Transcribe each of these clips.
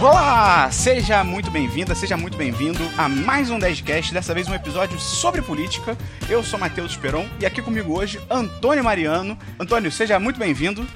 Olá! Seja muito bem-vinda, seja muito bem-vindo a mais um 10cast, dessa vez um episódio sobre política. Eu sou Matheus Esperon e aqui comigo hoje Antônio Mariano. Antônio, seja muito bem-vindo.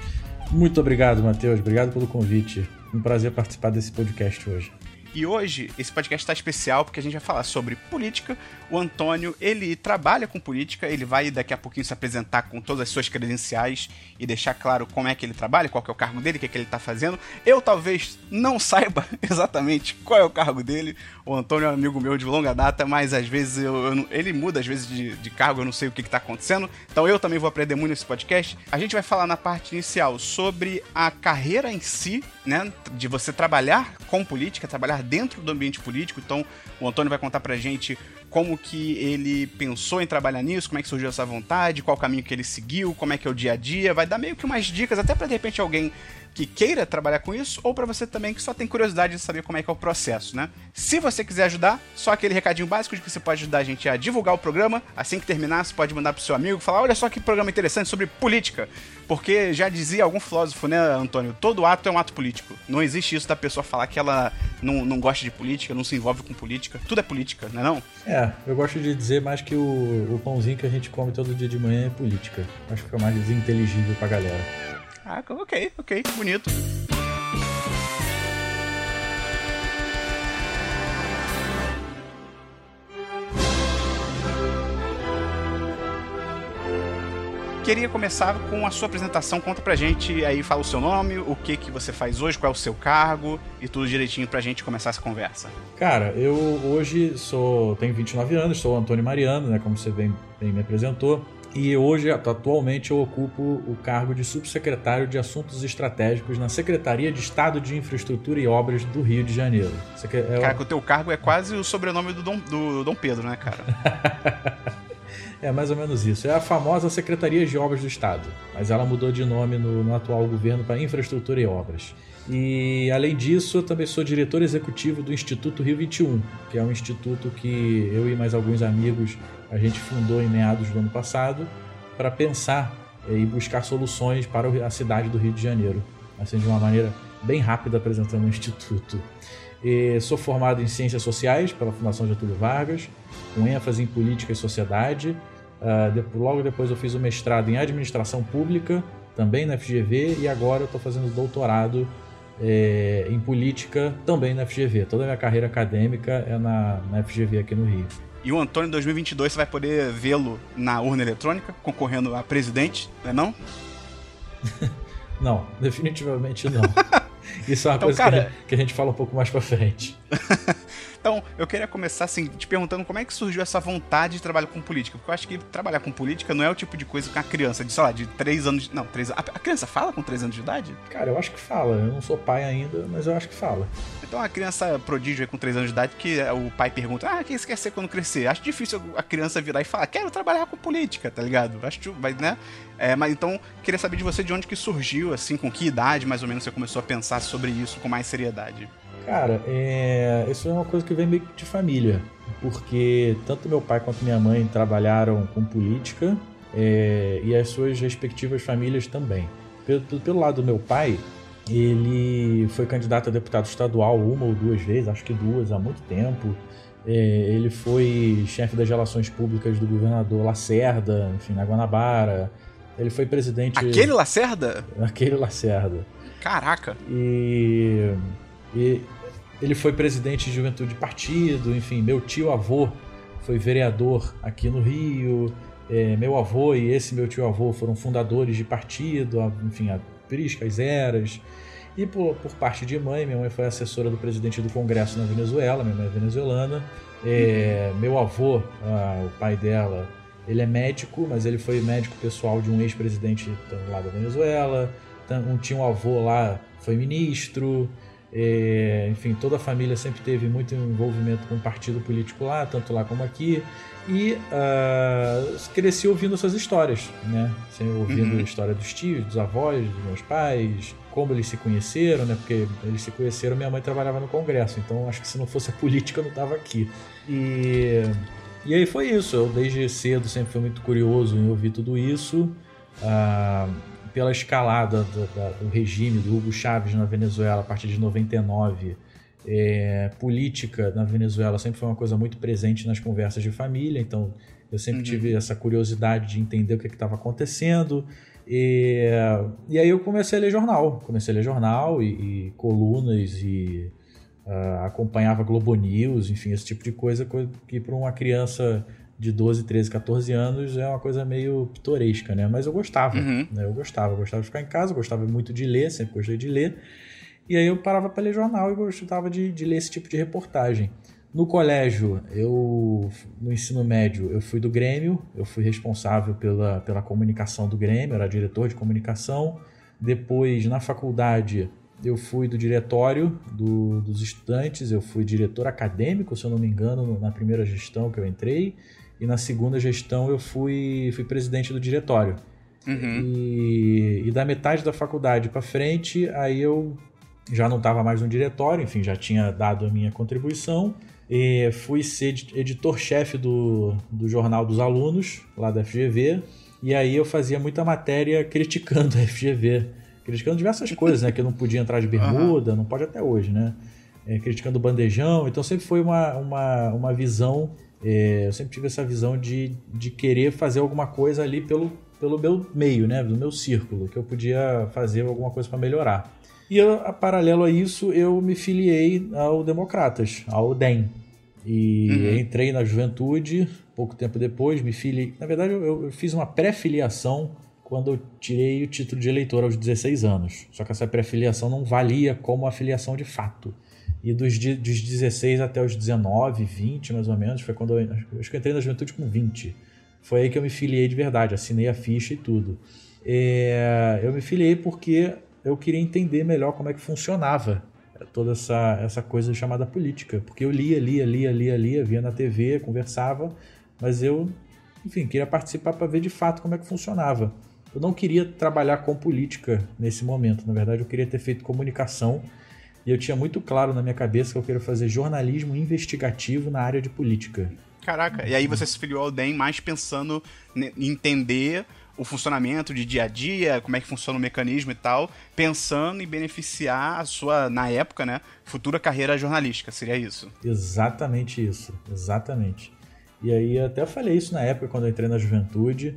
Muito obrigado, Matheus. Obrigado pelo convite. Um prazer participar desse podcast hoje. E hoje esse podcast está especial porque a gente vai falar sobre política. O Antônio, ele trabalha com política, ele vai daqui a pouquinho se apresentar com todas as suas credenciais e deixar claro como é que ele trabalha, qual é o cargo dele, o que, é que ele está fazendo. Eu talvez não saiba exatamente qual é o cargo dele. O Antônio é um amigo meu de longa data, mas às vezes eu, eu ele muda às vezes de, de, cargo, eu não sei o que está acontecendo. Então eu também vou aprender muito nesse podcast. A gente vai falar na parte inicial sobre a carreira em si, né? De você trabalhar com política, trabalhar dentro do ambiente político. Então, o Antônio vai contar pra gente como que ele pensou em trabalhar nisso, como é que surgiu essa vontade, qual caminho que ele seguiu, como é que é o dia a dia, vai dar meio que umas dicas até para de repente alguém que queira trabalhar com isso, ou para você também que só tem curiosidade de saber como é que é o processo, né? Se você quiser ajudar, só aquele recadinho básico de que você pode ajudar a gente a divulgar o programa. Assim que terminar, você pode mandar pro seu amigo, falar: olha só que programa interessante sobre política. Porque já dizia algum filósofo, né, Antônio? Todo ato é um ato político. Não existe isso da pessoa falar que ela não, não gosta de política, não se envolve com política. Tudo é política, não é não? É, eu gosto de dizer mais que o, o pãozinho que a gente come todo dia de manhã é política. Acho que fica mais inteligível pra galera. Ah, ok, ok, bonito. Queria começar com a sua apresentação. Conta pra gente aí, fala o seu nome, o que que você faz hoje, qual é o seu cargo e tudo direitinho pra gente começar essa conversa. Cara, eu hoje sou tenho 29 anos, sou o Antônio Mariano, né, como você bem, bem me apresentou. E hoje, atualmente, eu ocupo o cargo de subsecretário de Assuntos Estratégicos na Secretaria de Estado de Infraestrutura e Obras do Rio de Janeiro. É cara, o teu cargo é quase o sobrenome do Dom, do Dom Pedro, né, cara? é mais ou menos isso. É a famosa Secretaria de Obras do Estado, mas ela mudou de nome no, no atual governo para Infraestrutura e Obras. E além disso, eu também sou diretor executivo do Instituto Rio 21, que é um instituto que eu e mais alguns amigos a gente fundou em meados do ano passado para pensar eh, e buscar soluções para a cidade do Rio de Janeiro, assim de uma maneira bem rápida apresentando o instituto. E sou formado em Ciências Sociais pela Fundação Getúlio Vargas, com ênfase em Política e Sociedade. Uh, logo depois eu fiz o mestrado em Administração Pública, também na FGV, e agora eu estou fazendo doutorado é, em Política, também na FGV. Toda a minha carreira acadêmica é na, na FGV aqui no Rio. E o Antônio em 2022 você vai poder vê-lo na urna eletrônica, concorrendo a presidente, não é não? não, definitivamente não. Isso é uma então, coisa cara... que, a gente, que a gente fala um pouco mais pra frente. Então, eu queria começar assim, te perguntando como é que surgiu essa vontade de trabalhar com política. Porque eu acho que trabalhar com política não é o tipo de coisa que a criança, de, sei lá, de 3 anos. Não, 3 A criança fala com 3 anos de idade? Cara, eu acho que fala. Eu não sou pai ainda, mas eu acho que fala. Então a criança prodígio com 3 anos de idade que o pai pergunta: Ah, o que você quer ser quando crescer? Acho difícil a criança virar e falar: Quero trabalhar com política, tá ligado? Acho, mas, né? É, mas então, queria saber de você de onde que surgiu, assim, com que idade mais ou menos você começou a pensar sobre isso com mais seriedade. Cara, é... isso é uma coisa que vem meio de família, porque tanto meu pai quanto minha mãe trabalharam com política é... e as suas respectivas famílias também. Pelo, pelo lado do meu pai, ele foi candidato a deputado estadual uma ou duas vezes, acho que duas, há muito tempo. É, ele foi chefe das relações públicas do governador Lacerda, enfim, na Guanabara. Ele foi presidente. Aquele Lacerda? Aquele Lacerda. Caraca! E, e ele foi presidente de juventude de partido, enfim, meu tio avô foi vereador aqui no Rio. É, meu avô e esse meu tio avô foram fundadores de partido, enfim, a Priscas Eras. E por, por, parte de mãe, minha mãe foi assessora do presidente do Congresso na Venezuela, minha mãe é venezuelana. É, meu avô, ah, o pai dela, ele é médico, mas ele foi médico pessoal de um ex-presidente lá da Venezuela. Um, um avô lá, foi ministro. É, enfim, toda a família sempre teve muito envolvimento com o partido político lá, tanto lá como aqui. E uh, cresci ouvindo essas histórias, né? Sempre ouvindo uhum. a história dos tios, dos avós, dos meus pais, como eles se conheceram, né? Porque eles se conheceram, minha mãe trabalhava no Congresso, então acho que se não fosse a política eu não estava aqui. E, e aí foi isso. Eu desde cedo sempre fui muito curioso em ouvir tudo isso. Uh, pela escalada do, do, regime do Hugo Chávez na Venezuela a partir de 99, É, política na Venezuela sempre foi uma coisa muito presente nas conversas de família, então eu sempre uhum. tive essa curiosidade de entender o que estava acontecendo. E, e aí eu comecei a ler jornal, comecei a ler jornal e, e colunas e uh, acompanhava Globo News, enfim, esse tipo de coisa que para uma criança de 12, 13, 14 anos é uma coisa meio pitoresca, né? Mas eu gostava, uhum. né? Eu gostava, eu gostava de ficar em casa, gostava muito de ler, sempre gostei de ler. E aí eu parava para ler jornal e gostava de, de ler esse tipo de reportagem. No colégio, eu no ensino médio, eu fui do Grêmio, eu fui responsável pela, pela comunicação do Grêmio, era diretor de comunicação. Depois, na faculdade, eu fui do diretório do, dos estudantes, eu fui diretor acadêmico, se eu não me engano, na primeira gestão que eu entrei, e na segunda gestão eu fui, fui presidente do diretório. Uhum. E, e da metade da faculdade para frente, aí eu já não estava mais no diretório, enfim, já tinha dado a minha contribuição. E fui ser editor-chefe do, do Jornal dos Alunos, lá da FGV, e aí eu fazia muita matéria criticando a FGV, criticando diversas coisas, né? Que eu não podia entrar de bermuda, uhum. não pode até hoje, né? É, criticando o bandejão, então sempre foi uma, uma, uma visão, é, eu sempre tive essa visão de, de querer fazer alguma coisa ali pelo, pelo meu meio, né? Do meu círculo, que eu podia fazer alguma coisa para melhorar. E eu, a paralelo a isso, eu me filiei ao Democratas, ao DEM. E uhum. entrei na juventude, pouco tempo depois, me filiei. Na verdade, eu, eu fiz uma pré-filiação quando eu tirei o título de eleitor aos 16 anos. Só que essa pré-filiação não valia como a filiação de fato. E dos, dos 16 até os 19, 20 mais ou menos, foi quando eu. Acho que eu entrei na juventude com 20. Foi aí que eu me filiei de verdade, assinei a ficha e tudo. É, eu me filiei porque eu queria entender melhor como é que funcionava toda essa, essa coisa chamada política. Porque eu lia, lia, lia, lia, lia, via na TV, conversava, mas eu, enfim, queria participar para ver de fato como é que funcionava. Eu não queria trabalhar com política nesse momento, na verdade eu queria ter feito comunicação e eu tinha muito claro na minha cabeça que eu queria fazer jornalismo investigativo na área de política. Caraca, e aí você se filiou ao DEM mais pensando em entender o funcionamento de dia a dia, como é que funciona o mecanismo e tal, pensando em beneficiar a sua, na época, né, futura carreira jornalística, seria isso? Exatamente isso, exatamente. E aí até falei isso na época quando eu entrei na juventude,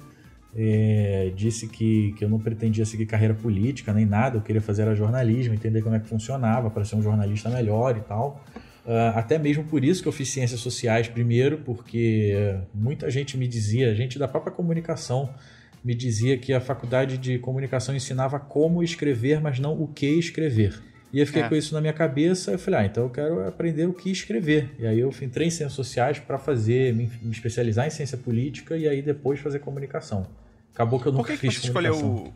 é, disse que, que eu não pretendia seguir carreira política nem nada, eu queria fazer era jornalismo, entender como é que funcionava para ser um jornalista melhor e tal. Uh, até mesmo por isso que eu fiz ciências sociais primeiro, porque muita gente me dizia, gente da própria comunicação, me dizia que a faculdade de comunicação ensinava como escrever, mas não o que escrever. E eu fiquei é. com isso na minha cabeça. Eu falei, ah, então eu quero aprender o que escrever. E aí eu entrei em ciências sociais para fazer, me, me, especializar em ciência política e aí depois fazer comunicação. Acabou que eu nunca que fiz que comunicação. Escolheu...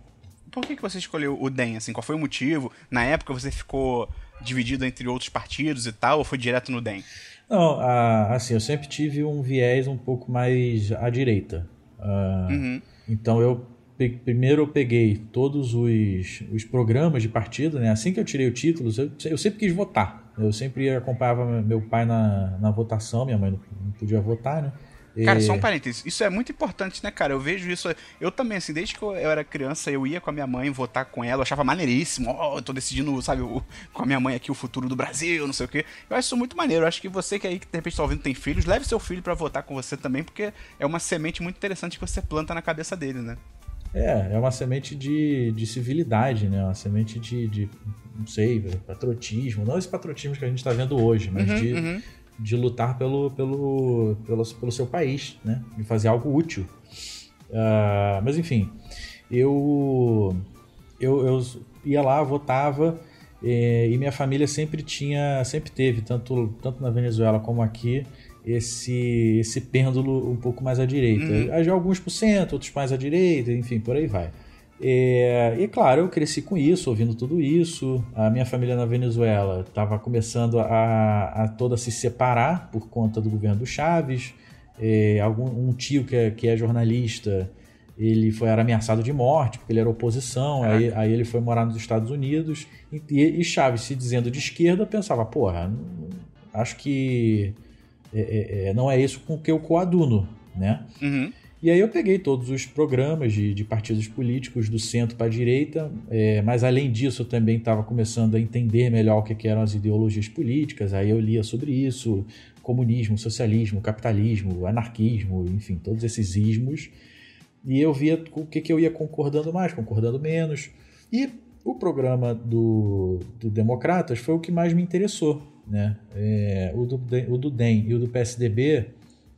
Por que, que você escolheu o DEM? Assim, qual foi o motivo? Na época você ficou dividido entre outros partidos e tal, ou foi direto no DEM? Não, assim, eu sempre tive um viés um pouco mais à direita. Uh, uhum. Então eu primeiro eu peguei todos os, os programas de partido, né? Assim que eu tirei o título, eu, eu sempre quis votar. Eu sempre acompanhava meu pai na, na votação, minha mãe não podia votar, né? Cara, só um parênteses. Isso é muito importante, né, cara? Eu vejo isso. Eu também, assim, desde que eu era criança, eu ia com a minha mãe votar com ela. Eu achava maneiríssimo. Ó, oh, eu tô decidindo, sabe, o, com a minha mãe aqui o futuro do Brasil, não sei o quê. Eu acho isso muito maneiro. Eu acho que você que aí, que de repente tá ouvindo, tem filhos, leve seu filho para votar com você também, porque é uma semente muito interessante que você planta na cabeça dele, né? É, é uma semente de, de civilidade, né? Uma semente de, de não sei, patriotismo. Não esse patriotismo que a gente tá vendo hoje, mas uhum, de. Uhum de lutar pelo, pelo, pelo, pelo seu país, né? De fazer algo útil. Uh, mas enfim, eu, eu, eu ia lá, votava e, e, minha família sempre tinha, sempre teve, tanto, tanto na Venezuela como aqui, esse, esse pêndulo um pouco mais à direita. Uhum. Alguns por cento, outros mais à direita, enfim, por aí vai. É, e claro, eu cresci com isso, ouvindo tudo isso. A minha família na Venezuela estava começando a, a, toda se separar por conta do governo do Chaves. É, algum, um tio que é, que é jornalista, ele foi era ameaçado de morte porque ele era oposição. Aí, aí ele foi morar nos Estados Unidos. E, e Chaves, se dizendo de esquerda, pensava: porra, acho que é, é, é, não é isso com que eu coaduno, né? Uhum. E aí eu peguei todos os programas de, de partidos políticos do centro para a direita, é, mas além disso eu também estava começando a entender melhor o que, que, eram as ideologias políticas, aí eu lia sobre isso, comunismo, socialismo, capitalismo, anarquismo, enfim, todos esses ismos, e eu via com o que, que eu ia concordando mais, concordando menos, e o programa do, do Democratas foi o que mais me interessou, né? É, o, do, o do DEM e o do PSDB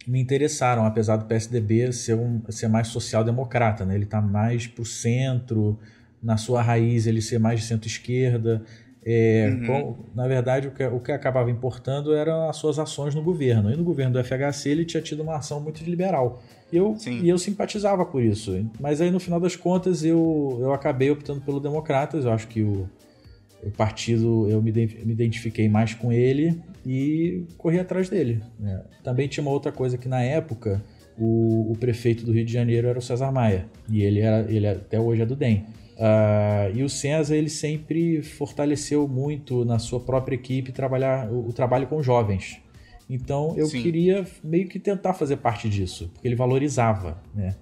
me interessaram, apesar do PSDB ser, um, ser mais social-democrata, né? ele está mais para o centro, na sua raiz ele ser mais de centro-esquerda. É, uhum. com, na verdade, o que, o que acabava importando eram as suas ações no governo. E no governo do FHC ele tinha tido uma ação muito liberal. E eu, e eu simpatizava por isso. Mas aí, no final das contas, eu, eu acabei optando pelo Democratas. Eu acho que o, o partido, eu me, me identifiquei mais com ele e corri atrás dele. Né? Também tinha uma outra coisa que na época o, o, prefeito do Rio de Janeiro era o César Maia e ele, era, ele até hoje é do DEM. Uh, e o César ele sempre fortaleceu muito na sua própria equipe trabalhar o, o trabalho com jovens. Então eu Sim. queria meio que tentar fazer parte disso, porque ele valorizava né,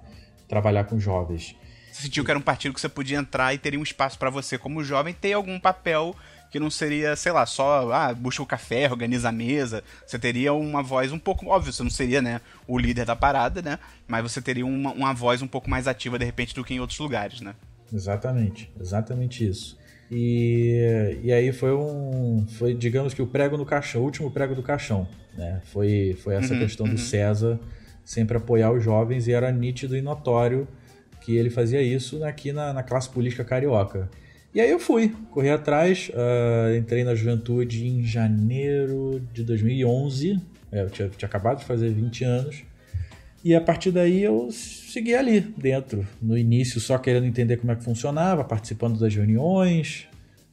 trabalhar com jovens. Sentiu que era um partido que você podia entrar e teria um espaço para você como jovem ter algum papel que não seria, sei lá, só, ah, busca o café, organiza a mesa. Você teria uma voz um pouco, óbvio, você não seria, né, o líder da parada, né? Mas você teria uma, uma voz um pouco mais ativa, de repente, do que em outros lugares, né? Exatamente, exatamente isso. E, e aí foi um, foi, digamos que o prego no caixão, o último prego do caixão, né? Foi, foi essa uhum, questão uhum. do César sempre apoiar os jovens e era nítido e notório que ele fazia isso aqui na, na classe política carioca. E aí eu fui, corri atrás, uh, entrei na juventude em janeiro de 2011, é, eu tinha, tinha, acabado de fazer 20 anos, e a partir daí eu segui ali dentro, no início só querendo entender como é que funcionava, participando das reuniões,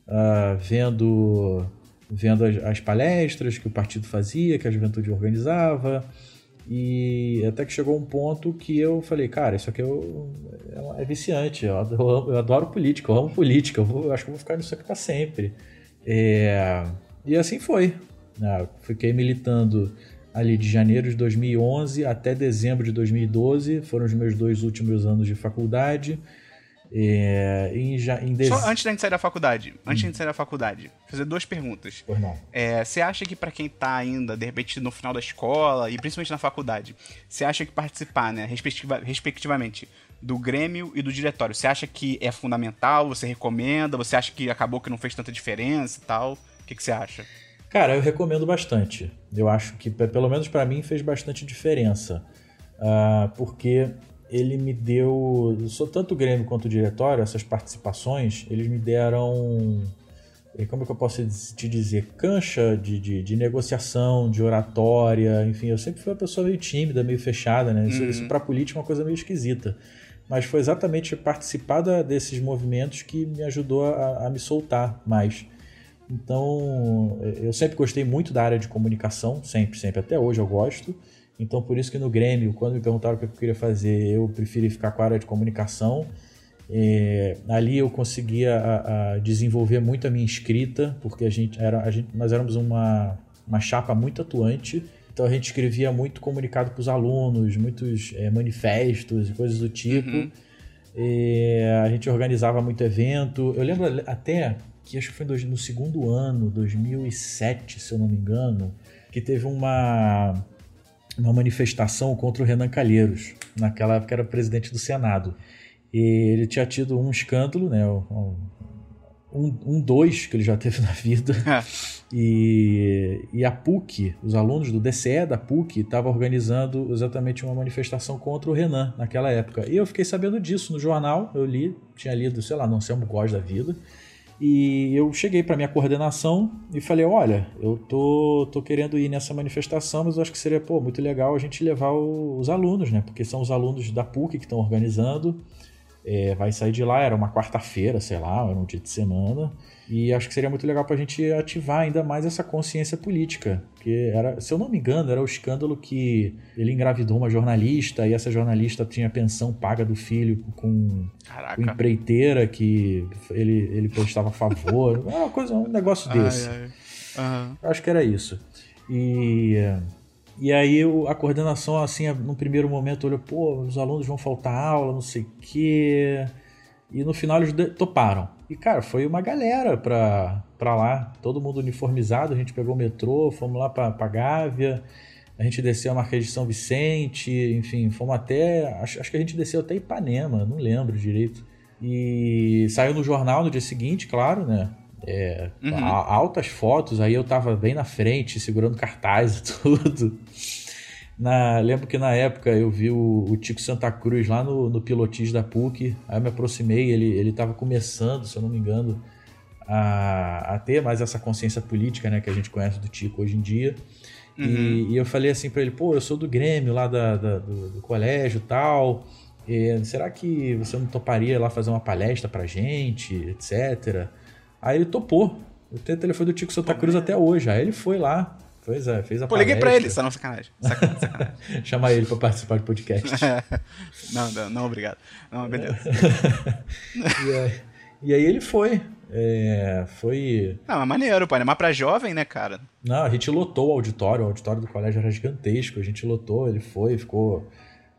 uh, vendo, vendo as, as palestras que o partido fazia, que a juventude organizava, e até que chegou um ponto que eu falei, cara, isso aqui eu, é, é viciante, eu adoro, eu adoro política, eu amo política, eu, vou, eu acho que eu vou ficar nisso aqui para sempre. É, e assim foi. Né? Fiquei militando ali de janeiro de 2011 até dezembro de 2012, foram os meus dois últimos anos de faculdade. É, em, já, em Só antes da gente sair da faculdade, antes hum. da gente sair da faculdade, fazer duas perguntas. Pois não. É, você acha que para quem tá ainda, de repente, no final da escola e principalmente na faculdade, você acha que participar, né, respectiva, respectivamente, do Grêmio e do diretório, você acha que é fundamental? Você recomenda? Você acha que acabou que não fez tanta diferença e tal? O que, que você acha? Cara, eu recomendo bastante. Eu acho que, pelo menos para mim, fez bastante diferença. Uh, porque ele me deu. Sou tanto o Grêmio quanto o diretório, essas participações, eles me deram. Eh, como é que eu posso te dizer? Cancha de, de, de negociação, de oratória, enfim, eu sempre fui uma pessoa meio tímida, meio fechada, né? Isso, uhum. isso para política é uma coisa meio esquisita. Mas foi exatamente participar da, desses movimentos que me ajudou a, a me soltar mais. Então, eh, eu sempre gostei muito da área de comunicação, sempre, sempre, até hoje eu gosto. Então, por isso que no Grêmio, quando me perguntaram o que eu queria fazer, eu preferi ficar com a área de comunicação. É, ali eu conseguia a, a desenvolver muito a minha escrita, porque a gente era, a gente, nós éramos uma, uma chapa muito atuante. Então a gente escrevia muito comunicado para os alunos, muitos é, manifestos e coisas do tipo. Uhum. É, a gente organizava muito evento. Eu lembro até que acho que foi no segundo ano, 2007, se eu não me engano, que teve uma uma manifestação contra o Renan Calheiros. Naquela época era presidente do Senado. E ele tinha tido um escândalo, né? Um, um dois que ele já teve na vida. É. e, e a PUC, os alunos do DCE da PUC, estavam organizando exatamente uma manifestação contra o Renan naquela época. E eu fiquei sabendo disso no jornal, eu li, tinha lido, sei lá, não sei, um Góes da vida. E eu cheguei para minha coordenação e falei: olha, eu tô, tô querendo ir nessa manifestação, mas eu acho que seria pô, muito legal a gente levar o, os alunos, né? Porque são os alunos da PUC que estão organizando. É, vai sair de lá, era uma quarta-feira, sei lá, era um dia de semana. E acho que seria muito legal para a gente ativar ainda mais essa consciência política. Porque, era, se eu não me engano, era o escândalo que ele engravidou uma jornalista e essa jornalista tinha pensão paga do filho com, com empreiteira que ele, ele prestava favor. uma coisa, um negócio desse. Ai, ai. Uhum. Acho que era isso. E E aí a coordenação, assim, no primeiro momento olhou, pô, os alunos vão faltar aula, não sei o quê. E no final eles toparam. E, cara, foi uma galera pra, pra lá, todo mundo uniformizado. A gente pegou o metrô, fomos lá pra, pra Gávea, a gente desceu a Marquês de São Vicente, enfim, fomos até. Acho, acho que a gente desceu até Ipanema, não lembro direito. E saiu no jornal no dia seguinte, claro, né? É, uhum. Altas fotos, aí eu tava bem na frente, segurando cartaz e tudo. Na, lembro que na época eu vi o, o Tico Santa Cruz lá no, no pilotis da PUC, aí eu me aproximei, ele, ele tava começando, se eu não me engano, a, a ter mais essa consciência política né, que a gente conhece do Tico hoje em dia. Uhum. E, e, eu falei assim para ele, pô, eu sou do Grêmio lá da, da do, do, colégio tal, e, será que você não toparia lá fazer uma palestra pra gente, etc. Aí ele topou. Eu tenho o telefone do Tico Santa Cruz até hoje. Aí ele foi lá, Pois é, fez a Pô, liguei pra ele, só não sacanagem. sacanagem, sacanagem. Chamar ele pra participar do podcast. não, não, não, obrigado. Não, beleza. e, aí, e, aí, ele foi. É, foi. Não, mas maneiro, pai. Mas pra jovem, né, cara? Não, a gente lotou o auditório. O auditório do colégio era gigantesco. A gente lotou, ele foi, ficou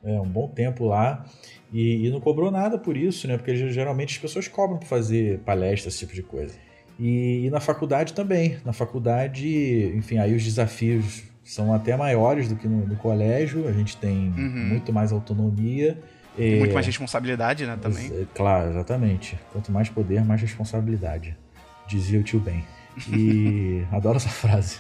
é, um bom tempo lá. E, e, não cobrou nada por isso, né? Porque geralmente as pessoas cobram pra fazer palestra, esse tipo de coisa. E, e, na faculdade também. Na faculdade, enfim, aí os desafios são até maiores do que no, no colégio. A gente tem uhum. muito mais autonomia. E muito mais responsabilidade, né, também. É, claro, exatamente. Quanto mais poder, mais responsabilidade. Dizia o tio Ben. E adoro essa frase.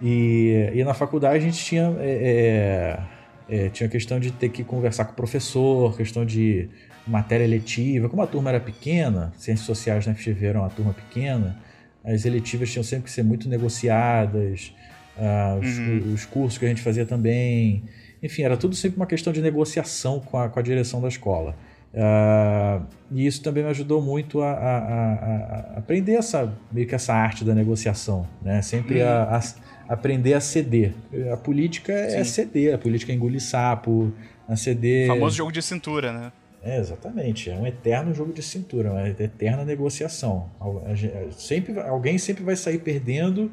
E, e na faculdade a gente tinha... É, é, é, tinha questão de ter que conversar com o professor, questão de matéria letiva. Como a turma era pequena, ciências sociais na FGV era uma turma pequena, as eletivas tinham sempre que ser muito negociadas, uh, os, uhum. os, cursos que a gente fazia também. Enfim, era tudo sempre uma questão de negociação com a, com a direção da escola. Uh, e isso também me ajudou muito a, a, a, aprender essa, meio que essa arte da negociação, né? Sempre uhum. a, aprender a ceder. A política é Sim. é ceder, a política é engolir sapo, a ceder... O famoso jogo de cintura, né? É, exatamente. É um eterno jogo de cintura, uma eterna negociação. Sempre, alguém sempre vai sair perdendo.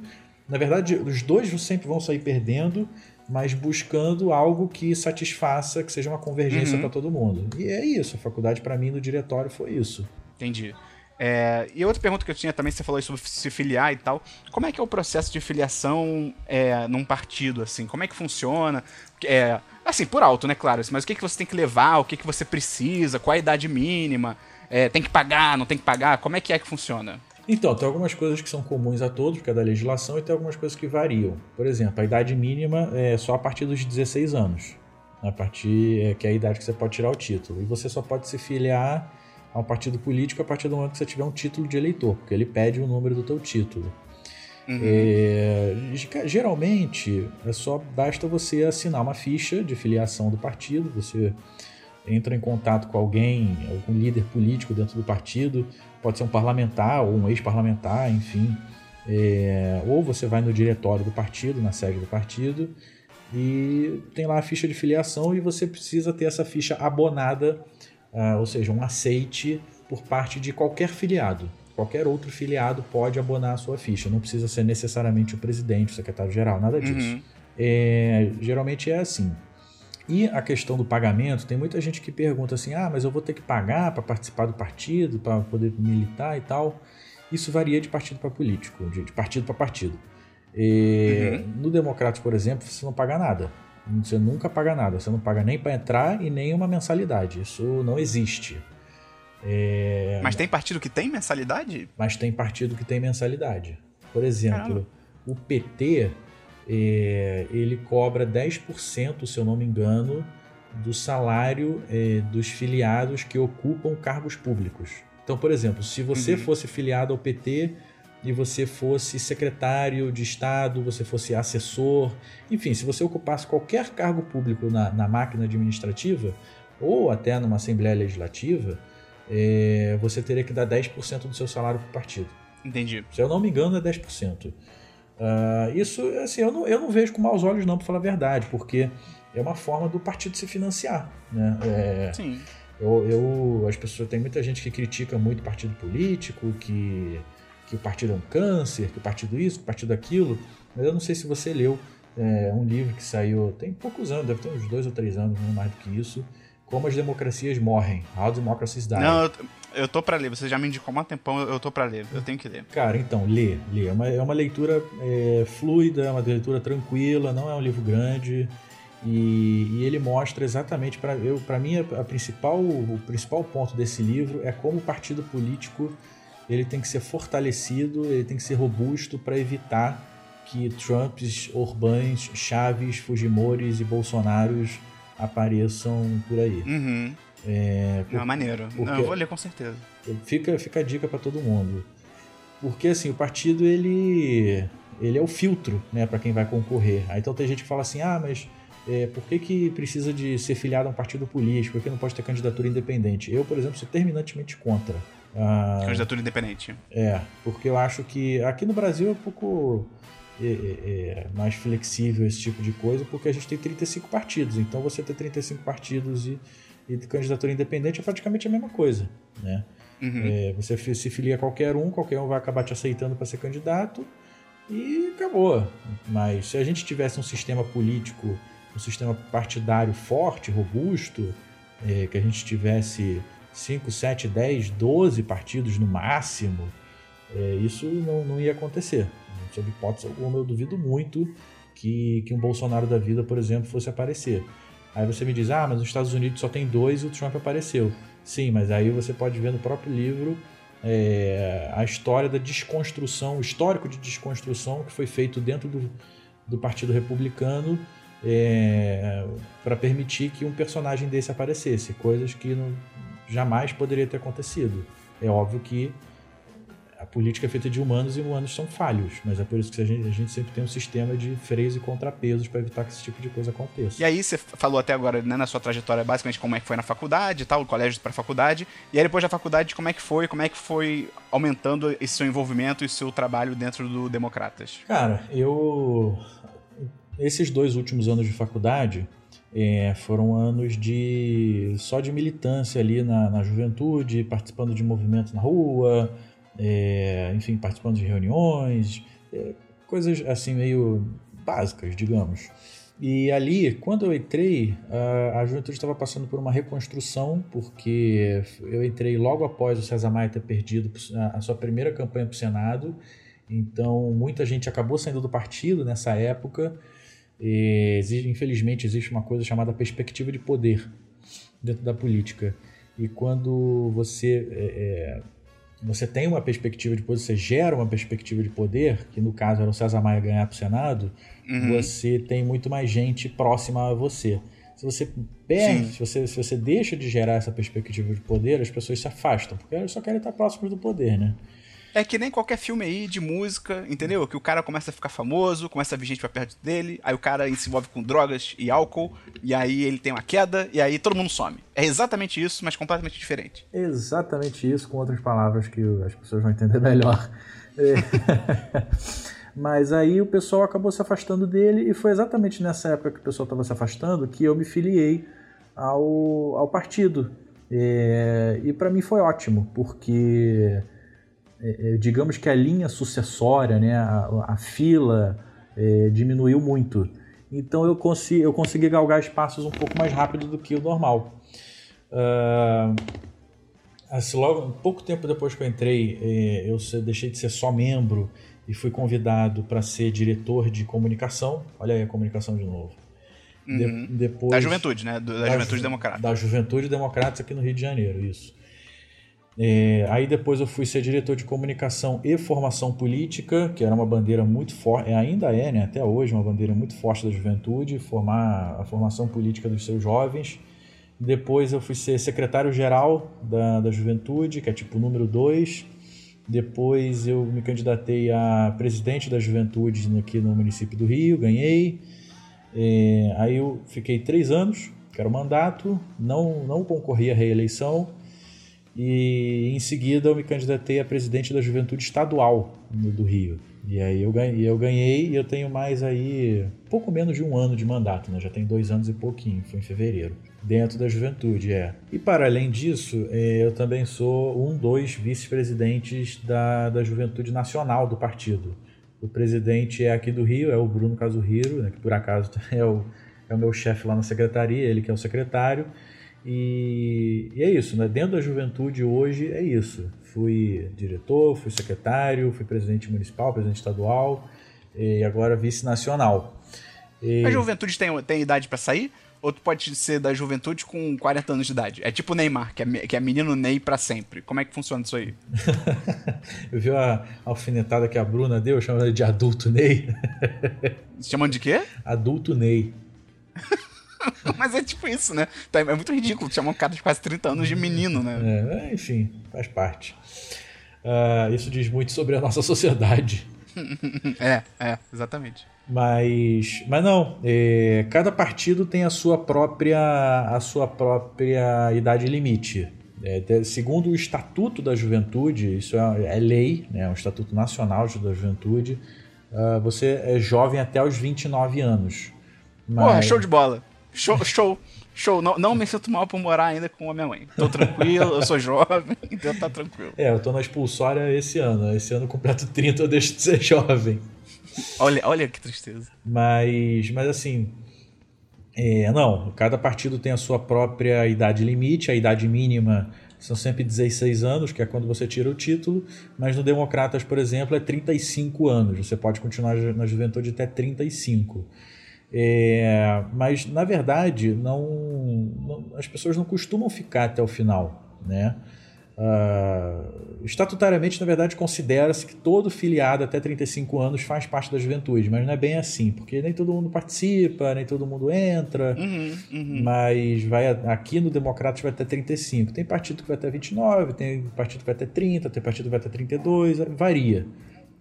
Na verdade, os dois sempre vão sair perdendo, mas buscando algo que satisfaça, que seja uma convergência uhum. para todo mundo. E é isso. A faculdade, para mim, no diretório, foi isso. Entendi. É, e outra pergunta que eu tinha também, você falou sobre se filiar e tal. Como é que é o processo de filiação é, num partido, assim? Como é que funciona? É, Assim, por alto, né, claro. Mas o que, que você tem que levar, o que, que você precisa, qual a idade mínima, é, tem que pagar, não tem que pagar, como é que é que funciona? Então, tem algumas coisas que são comuns a todos, porque é da legislação, e tem algumas coisas que variam. Por exemplo, a idade mínima é só a partir dos 16 anos, a partir é, que é a idade que você pode tirar o título. E você só pode se filiar a um partido político a partir do momento que você tiver um título de eleitor, porque ele pede o número do teu título. Uhum. É, geralmente, é só basta você assinar uma ficha de filiação do partido, você entra em contato com alguém, algum líder político dentro do partido, pode ser um parlamentar ou um ex-parlamentar, enfim. É, ou você vai no diretório do partido, na sede do partido, e tem lá a ficha de filiação e você precisa ter essa ficha abonada, uh, ou seja, um aceite por parte de qualquer filiado. Qualquer outro filiado pode abonar a sua ficha, não precisa ser necessariamente o presidente, o secretário-geral, nada disso. Uhum. É, geralmente é assim. E a questão do pagamento, tem muita gente que pergunta assim: ah, mas eu vou ter que pagar para participar do partido, para poder militar e tal. Isso varia de partido para político, de, de partido para partido. E, uhum. No Democrático, por exemplo, você não paga nada. Você nunca paga nada. Você não paga nem para entrar e nem uma mensalidade. Isso não existe. É... Mas tem partido que tem mensalidade? Mas tem partido que tem mensalidade. Por exemplo, Caramba. o PT é, ele cobra 10%, se eu não me engano, do salário é, dos filiados que ocupam cargos públicos. Então, por exemplo, se você uhum. fosse filiado ao PT e você fosse secretário de Estado, você fosse assessor, enfim, se você ocupasse qualquer cargo público na, na máquina administrativa ou até numa Assembleia Legislativa, é, você teria que dar 10% do seu salário para o partido. Entendi. Se eu não me engano, é 10%. Uh, ah, isso, assim, eu não, eu não vejo com maus olhos, não, para falar a verdade, porque é uma forma do partido se financiar. Né? É, Sim. Eu, eu, as pessoas, tem muita gente que critica muito partido político, que, que o partido é um câncer, que o partido isso, que o partido aquilo, mas eu não sei se você leu é um livro que saiu tem poucos anos, deve ter uns dois ou três anos, não mais do que isso. Como as democracias morrem, How Democracies Die. Não, eu, eu tô pra ler, você já me indicou há um tempão, eu tô pra ler, eu tenho que ler. Cara, então, lê, lê. É uma, é uma leitura é, fluida, é uma leitura tranquila, não é um livro grande. E, e ele mostra exatamente, para eu para mim, a, a, principal, o principal ponto desse livro é como o partido político ele tem que ser fortalecido, ele tem que ser robusto para evitar que Trumps, Orbãs, Chaves, Fujimoris e Bolsonaros apareçam por aí. Uhum. É, por, Não, maneiro. Não, eu vou ler com certeza. Fica, fica a dica para todo mundo. Porque assim, o partido ele ele é o filtro, né, para quem vai concorrer. Aí então tem gente que fala assim: "Ah, mas é, por que, que precisa de ser filiado a um partido político? Por que não pode ter candidatura independente? Eu, por exemplo, sou terminantemente contra. Ah, candidatura independente. É, porque eu acho que aqui no Brasil é um pouco é, é, é, mais flexível esse tipo de coisa, porque a gente tem 35 partidos. Então você ter 35 partidos e, e candidatura independente é praticamente a mesma coisa. Né? Uhum. É, você se filia a qualquer um, qualquer um vai acabar te aceitando para ser candidato e acabou. Mas se a gente tivesse um sistema político, um sistema partidário forte, robusto, é, que a gente tivesse 5, 7, 10, 12 partidos no máximo, é, isso não, não ia acontecer. Sob hipótese alguma, eu duvido muito que, que um Bolsonaro da vida, por exemplo, fosse aparecer. Aí você me diz, ah, mas nos Estados Unidos só tem dois e o Trump apareceu. Sim, mas aí você pode ver no próprio livro é, a história da desconstrução, o histórico de desconstrução que foi feito dentro do, do Partido Republicano é, para permitir que um personagem desse aparecesse, coisas que não, jamais poderia ter acontecido. É óbvio que a política é feita de humanos e humanos são falhos, mas é por isso que a gente, a gente sempre tem um sistema de freios e contrapesos para evitar que esse tipo de coisa aconteça. E aí você falou até agora, né, na sua trajetória, basicamente como é que foi na faculdade e tal, o colégio para faculdade, e aí depois da faculdade como é que foi, como é que foi aumentando esse seu envolvimento e seu trabalho dentro do Democratas? Cara, eu esses dois últimos anos de faculdade, é, foram anos de só de militância ali na, na juventude, participando de movimentos na rua, é, enfim, participando de reuniões, é, coisas assim meio básicas, digamos. E ali, quando eu entrei, a, a juventude estava passando por uma reconstrução, porque eu entrei logo após o César Maia ter perdido a, a sua primeira campanha para o Senado, então muita gente acabou saindo do partido nessa época e, infelizmente, existe uma coisa chamada perspectiva de poder dentro da política. E quando você, é, é, você tem uma perspectiva de poder, você gera uma perspectiva de poder, que no caso era o César Maia ganhar para o Senado, uhum. você tem muito mais gente próxima a você. Se você perde, se você, se você deixa de gerar essa perspectiva de poder, as pessoas se afastam, porque elas só querem estar próximas do poder, né? É que nem qualquer filme aí de música, entendeu? Que o cara começa a ficar famoso, começa a vir gente pra perto dele, aí o cara se envolve com drogas e álcool, e aí ele tem uma queda, e aí todo mundo some. É exatamente isso, mas completamente diferente. Exatamente isso, com outras palavras que as pessoas vão entender melhor. É. mas aí o pessoal acabou se afastando dele, e foi exatamente nessa época que o pessoal estava se afastando que eu me filiei ao, ao partido. É, e para mim foi ótimo, porque digamos que a linha sucessória, né, a, a fila é, diminuiu muito. Então eu consegui, eu consegui galgar espaços um pouco mais rápido do que o normal. Uh, assim, logo, pouco tempo depois que eu entrei, é, eu deixei de ser só membro e fui convidado para ser diretor de comunicação. Olha aí a comunicação de novo. Uhum. De, depois, da juventude, né? Da, da Juventude ju Democrata. Da Juventude Democrata aqui no Rio de Janeiro, isso. É, aí depois eu fui ser diretor de comunicação e formação política, que era uma bandeira muito forte, é, ainda é, né, até hoje, uma bandeira muito forte da juventude, formar a formação política dos seus jovens. Depois eu fui ser secretário-geral da, da juventude, que é tipo número 2. Depois eu me candidatei a presidente da juventude aqui no município do Rio, ganhei. É, aí eu fiquei três anos, que era o mandato, não, não concorri à reeleição e em seguida eu me candidatei a presidente da Juventude Estadual do Rio. E aí eu ganhei, eu ganhei e eu tenho mais aí pouco menos de um ano de mandato, né? Já tem dois anos e pouquinho, foi em fevereiro. Dentro da juventude, é. E para além disso, é, eu também sou um dos vice-presidentes da, da Juventude Nacional do partido. O presidente é aqui do Rio, é o Bruno Casuhiro, né, que por acaso é o, é o meu chefe lá na secretaria, ele que é o secretário. E, e, é isso, né? Dentro da juventude hoje é isso. Fui diretor, fui secretário, fui presidente municipal, presidente estadual e agora vice-nacional. E... A juventude tem, tem idade para sair? Ou tu pode ser da juventude com 40 anos de idade? É tipo Neymar, que é, que é menino Ney para sempre. Como é que funciona isso aí? Eu vi a alfinetada que a Bruna deu, chamando de adulto Ney. Chamando de quê? Adulto Ney. Mas é tipo isso, né? Tá, é muito ridículo chamar um cara de quase 30 anos de menino, né? É, enfim, faz parte. Uh, isso diz muito sobre a nossa sociedade. é, é, exatamente. Mas, mas não, é, cada partido tem a sua própria, a sua própria idade limite. É, segundo o Estatuto da Juventude, isso é, é lei, né, é um Estatuto Nacional da Juventude, uh, você é jovem até os 29 anos. Mas... Porra, show de bola. Show, show. Show, não, não me sinto mal por morar ainda com a minha mãe. Tô tranquilo, eu sou jovem, então tá tranquilo. É, eu tô na expulsória esse ano. Esse ano completo 30 eu deixo de ser jovem. Olha, olha que tristeza. Mas, mas assim, é, não, cada partido tem a sua própria idade limite, a idade mínima são sempre 16 anos, que é quando você tira o título, mas no Democratas, por exemplo, é 35 anos. Você pode continuar na juventude até 35. É, mas, na verdade, não, não, as pessoas não costumam ficar até o final. Né? Uh, estatutariamente, na verdade, considera-se que todo filiado até 35 anos faz parte da juventude, mas não é bem assim, porque nem todo mundo participa, nem todo mundo entra, uhum, uhum. mas vai aqui no Democratas vai até 35. Tem partido que vai até 29, tem partido que vai até 30, tem partido que vai até 32, varia.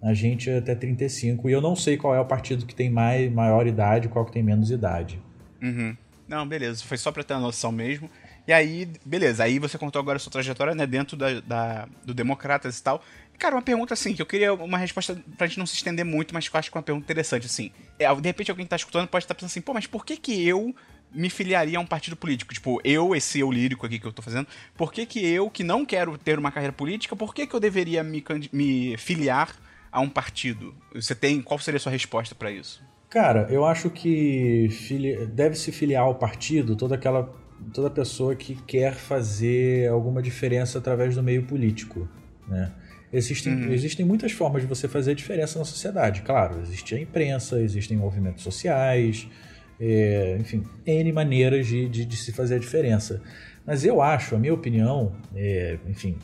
A gente é até 35 e eu não sei qual é o partido que tem mais, maior idade, qual que tem menos idade. Uhum. Não, beleza, foi só para ter uma noção mesmo. E aí, beleza, aí você contou agora a sua trajetória, né, dentro da, da, do Democratas e tal. Cara, uma pergunta assim, que eu queria uma resposta pra gente não se estender muito, mas que eu acho que é uma pergunta interessante, assim. É, de repente alguém que tá escutando pode estar pensando assim, pô, mas por que que eu me filiaria a um partido político? Tipo, eu, esse eu lírico aqui que eu tô fazendo, por que que eu, que não quero ter uma carreira política, por que que eu deveria me, me filiar a um partido? Você tem, qual seria a sua resposta para isso? Cara, eu acho que deve se filiar ao partido toda aquela toda pessoa que quer fazer alguma diferença através do meio político, né? Existem, uhum. existem muitas formas de você fazer diferença na sociedade. Claro, existe a imprensa, existem movimentos sociais, é, enfim, N maneiras de, de, de, se fazer a diferença. Mas eu acho, a minha opinião, é, enfim,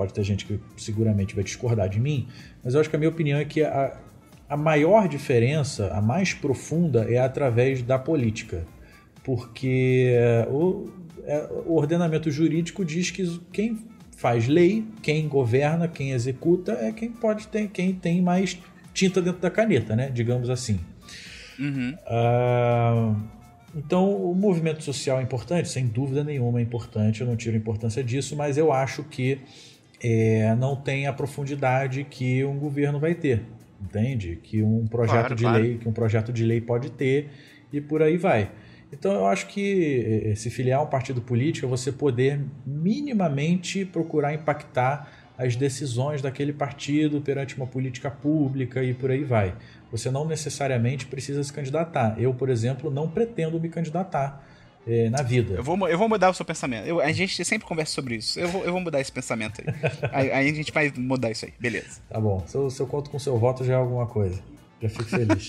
pode ter gente que seguramente vai discordar de mim, mas eu acho que a minha opinião é que a, a maior diferença, a mais profunda, é através da política porque o, é, o ordenamento jurídico diz que quem faz lei, quem governa, quem executa é quem pode ter, quem tem mais tinta dentro da caneta, né? Digamos assim. Uhum. Uh, então, o movimento social é importante, sem dúvida nenhuma é importante, eu não tiro importância disso, mas eu acho que é, não tem a profundidade que um governo vai ter, entende? Que um projeto claro, de claro. lei, que um projeto de lei pode ter e por aí vai. Então eu acho que eh, se filiar a um partido político é você poder minimamente procurar impactar as decisões daquele partido perante uma política pública e por aí vai. Você não necessariamente precisa se candidatar. Eu, por exemplo, não pretendo me candidatar eh, na vida. Eu vou, eu vou mudar o seu pensamento. Eu, a gente sempre conversa sobre isso. Eu vou, eu vou mudar esse pensamento aí. aí. aí. a gente vai mudar isso aí. Beleza. Tá bom. Se eu, se eu conto com o seu voto já é alguma coisa. Já fico feliz.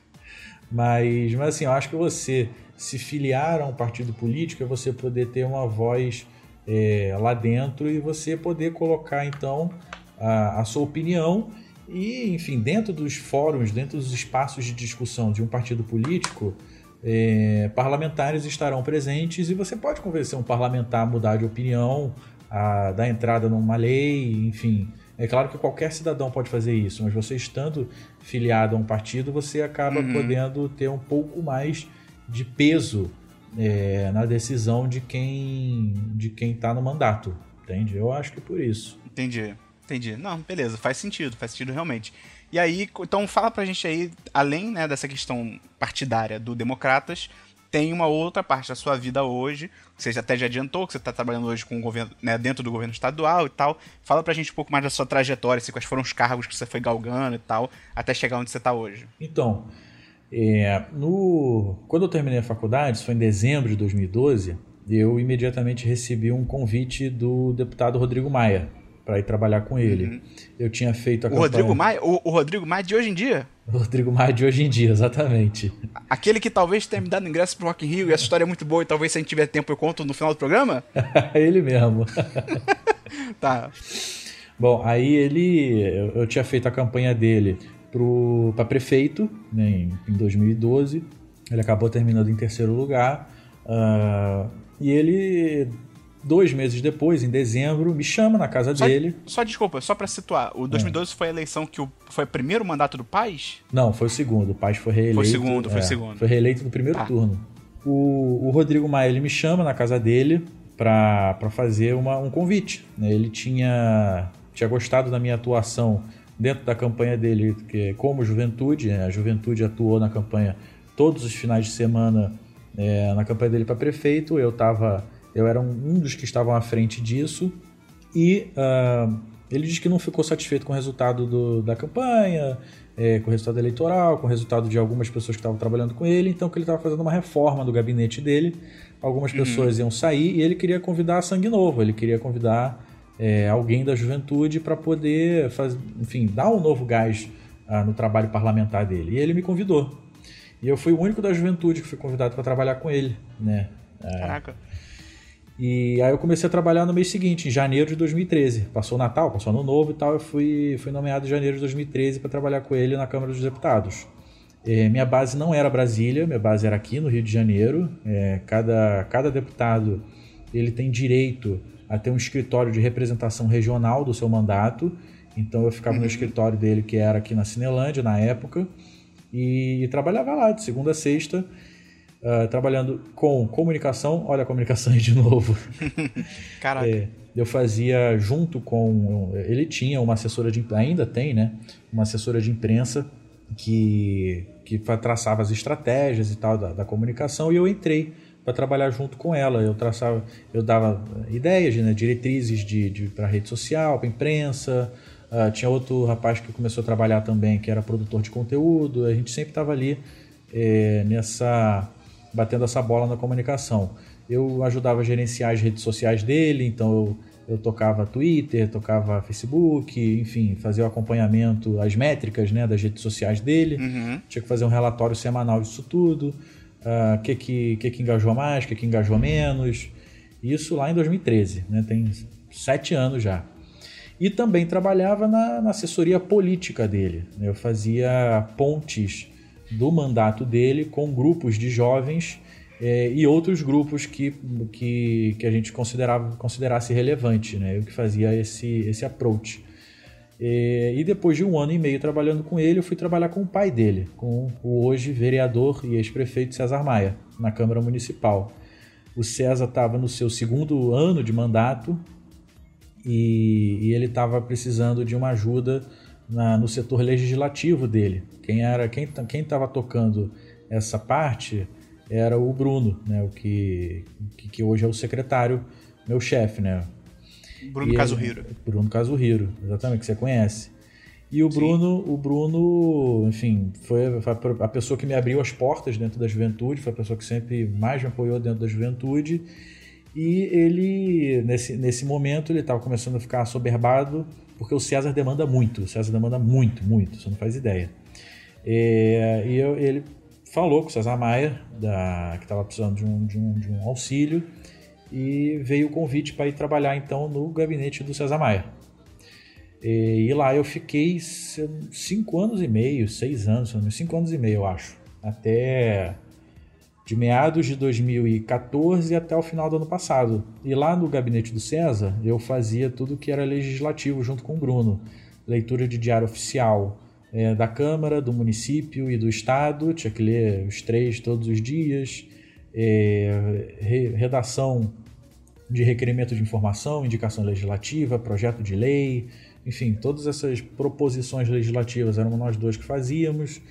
mas, mas assim, eu acho que você se filiar a um partido político é você poder ter uma voz é, lá dentro e você poder colocar então a, a sua opinião e, enfim, dentro dos fóruns, dentro dos espaços de discussão de um partido político, é, parlamentares estarão presentes e você pode convencer um parlamentar a mudar de opinião, a dar entrada numa lei, enfim. É claro que qualquer cidadão pode fazer isso, mas você estando filiado a um partido, você acaba uhum. podendo ter um pouco mais de peso é, na decisão de quem de quem está no mandato, entende? Eu acho que é por isso. Entendi, entendi. Não, beleza, faz sentido, faz sentido realmente. E aí, então fala pra gente aí, além né, dessa questão partidária do Democratas, tem uma outra parte da sua vida hoje, que você até já adiantou, que você está trabalhando hoje com o governo, né, dentro do governo estadual e tal. Fala pra gente um pouco mais da sua trajetória, assim, quais foram os cargos que você foi galgando e tal, até chegar onde você está hoje. Então, é, no, quando eu terminei a faculdade, isso foi em dezembro de 2012, eu imediatamente recebi um convite do deputado Rodrigo Maia para ir trabalhar com ele. Uhum. Eu tinha feito a o campanha... Rodrigo Maia, o, o, Rodrigo Maia de hoje em dia? O Rodrigo Maia de hoje em dia, exatamente. Aquele que talvez tenha me dado ingresso pro Rock in Rio e essa história é muito boa e talvez se a gente tiver tempo eu conto no final do programa? ele mesmo. tá. Bom, aí ele... Eu, eu tinha feito a campanha dele para prefeito né, em, em 2012. Ele acabou terminando em terceiro lugar. Uh, e ele Dois meses depois, em dezembro, me chama na casa só, dele. Só desculpa, só para situar, o 2012 é. foi a eleição que o, foi o primeiro mandato do Paz? Não, foi o segundo. O Paz foi reeleito. Foi o segundo, foi o é, segundo. Foi reeleito no primeiro tá. turno. O, o, Rodrigo Maia ele me chama na casa dele para fazer uma, um convite. Né? Ele tinha, tinha gostado da minha atuação dentro da campanha dele, que como juventude. Né? A juventude atuou na campanha todos os finais de semana é, na campanha dele para prefeito. Eu estava eu era um, dos que estavam à frente disso e uh, ele diz que não ficou satisfeito com o resultado do, da campanha, é, com o resultado eleitoral, com o resultado de algumas pessoas que estavam trabalhando com ele, então que ele estava fazendo uma reforma do gabinete dele. Algumas uhum. pessoas iam sair e ele queria convidar sangue novo, ele queria convidar é, alguém da juventude para poder, faz, enfim, dar um novo gás uh, no trabalho parlamentar dele. E ele me convidou. E eu fui o único da juventude que fui convidado para trabalhar com ele, né? É, Caraca. E aí eu comecei a trabalhar no mês seguinte, em janeiro de 2013. Passou o Natal, passou Ano Novo e tal, eu fui, fui nomeado em janeiro de 2013 para trabalhar com ele na Câmara dos Deputados. É, minha base não era Brasília, minha base era aqui no Rio de Janeiro. É, cada, cada deputado ele tem direito a ter um escritório de representação regional do seu mandato. Então eu ficava no uhum. escritório dele, que era aqui na Cinelândia na época, e, e trabalhava lá de segunda a sexta uh, trabalhando com comunicação. Olha a comunicação aí de novo. Caraca. É, eu fazia junto com. Ele tinha uma assessora de. Ainda tem, né? Uma assessora de imprensa que, que traçava as estratégias e tal da, da comunicação e eu entrei para trabalhar junto com ela. Eu traçava, eu dava ideias, né, diretrizes de, de para rede social, para imprensa. Uh, tinha outro rapaz que começou a trabalhar também, que era produtor de conteúdo. A gente sempre estava ali é, nessa batendo essa bola na comunicação. Eu ajudava a gerenciar as redes sociais dele, então eu, eu tocava Twitter, tocava Facebook, enfim, fazia o acompanhamento, as métricas né, das redes sociais dele. Uhum. Tinha que fazer um relatório semanal disso tudo. O uh, ah, que, que, que, que engajou mais, o que, que engajou menos. Isso lá em 2013, né? tem sete anos já. E também trabalhava na, na assessoria política dele. Né? Eu fazia pontes do mandato dele com grupos de jovens é, e outros grupos que, que, que a gente considerava, considerasse relevante, né? Eu que fazia esse, esse approach. É, e depois de um ano e meio trabalhando com ele, eu fui trabalhar com o pai dele, com o hoje vereador e ex-prefeito César Maia, na Câmara Municipal. O César estava no seu segundo ano de mandato e, e ele estava precisando de uma ajuda na, no setor legislativo dele. Quem era quem quem estava tocando essa parte era o Bruno, né, o que, que, hoje é o secretário, meu chefe, né? Bruno Casurriro. Bruno Casurriro, exatamente que você conhece. E o Bruno, Sim. o Bruno, enfim, foi, a pessoa que me abriu as portas dentro da juventude, foi a pessoa que sempre mais me apoiou dentro da juventude. E ele, nesse, nesse momento, ele estava começando a ficar assoberbado porque o César demanda muito, o César demanda muito, muito, você não faz ideia. É, e eu, ele falou com o César Maia, da, que estava precisando de um, de, um, de um auxílio, e veio o convite para ir trabalhar então no gabinete do César Maia. E, e, lá eu fiquei cinco anos e meio, seis anos, cinco anos e meio, eu acho, até de meados de 2014 até o final do ano passado. E lá no gabinete do César, eu fazia tudo que era legislativo junto com o Bruno. Leitura de diário oficial é, da Câmara, do município e do Estado, tinha que ler os três todos os dias. É, re, redação de requerimento de informação, indicação legislativa, projeto de lei, enfim, todas essas proposições legislativas eram nós dois que fazíamos.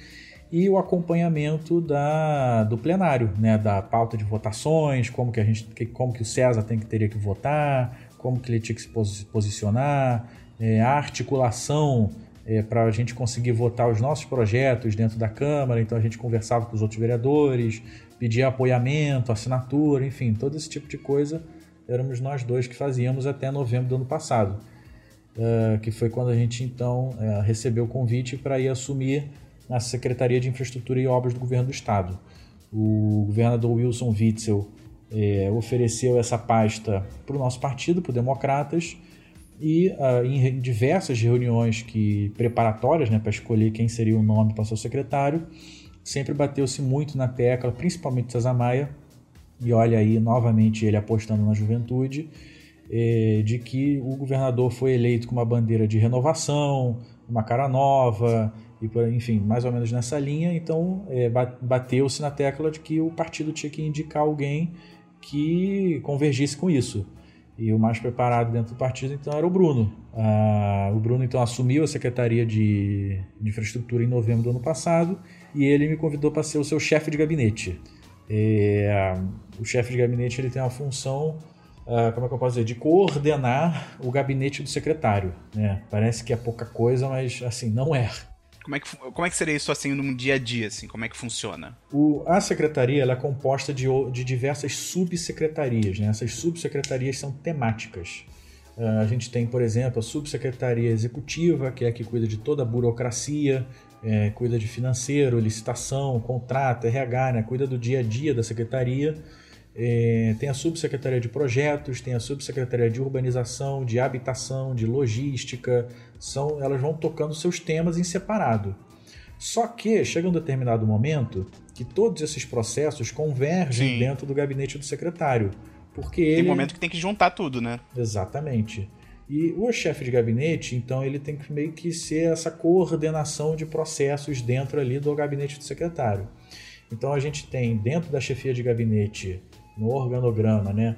E o acompanhamento da, do plenário, né, da pauta de votações, como que a gente, como que o César tem que teria que votar, como que ele tinha que se posicionar, é, a articulação é, para a gente conseguir votar os nossos projetos dentro da Câmara. Então a gente conversava com os outros vereadores, pedia apoiamento, assinatura, enfim, todo esse tipo de coisa éramos nós dois que fazíamos até novembro do ano passado, uh, que foi quando a gente então uh, recebeu o convite para ir assumir na Secretaria de Infraestrutura e Obras do Governo do Estado. O governador Wilson Witzel uh, ofereceu essa pasta para o nosso partido, para o Democratas, e uh, em diversas reuniões que preparatórias né, para escolher quem seria o nome para ser secretário, sempre bateu-se muito na tecla, principalmente César Maia, e olha aí novamente ele apostando na juventude, é, de que o governador foi eleito com uma bandeira de renovação, uma cara nova, e por, enfim, mais ou menos nessa linha. Então é, bateu-se na tecla de que o partido tinha que indicar alguém que convergisse com isso. E o mais preparado dentro do partido então era o Bruno. Ah, o Bruno então assumiu a secretaria de, de infraestrutura em novembro do ano passado e ele me convidou para ser o seu chefe de gabinete. É, o chefe de gabinete ele tem a função, uh, como é que eu posso dizer, de coordenar o gabinete do secretário. Né? Parece que é pouca coisa, mas assim, não é. Como é, que, como é que seria isso assim num dia a dia? Assim? Como é que funciona? O, a secretaria ela é composta de, de diversas subsecretarias. Né? Essas subsecretarias são temáticas. Uh, a gente tem, por exemplo, a subsecretaria executiva, que é a que cuida de toda a burocracia, é, cuida de financeiro, licitação, contrato, RH, né? cuida do dia a dia da secretaria. É, tem a subsecretaria de projetos, tem a subsecretaria de urbanização, de habitação, de logística. São, elas vão tocando seus temas em separado. Só que chega um determinado momento que todos esses processos convergem Sim. dentro do gabinete do secretário. Porque tem ele... momento que tem que juntar tudo, né? Exatamente. E o chefe de gabinete, então, ele tem que meio que ser essa coordenação de processos dentro ali do gabinete do secretário. Então a gente tem dentro da chefia de gabinete, no organograma, né,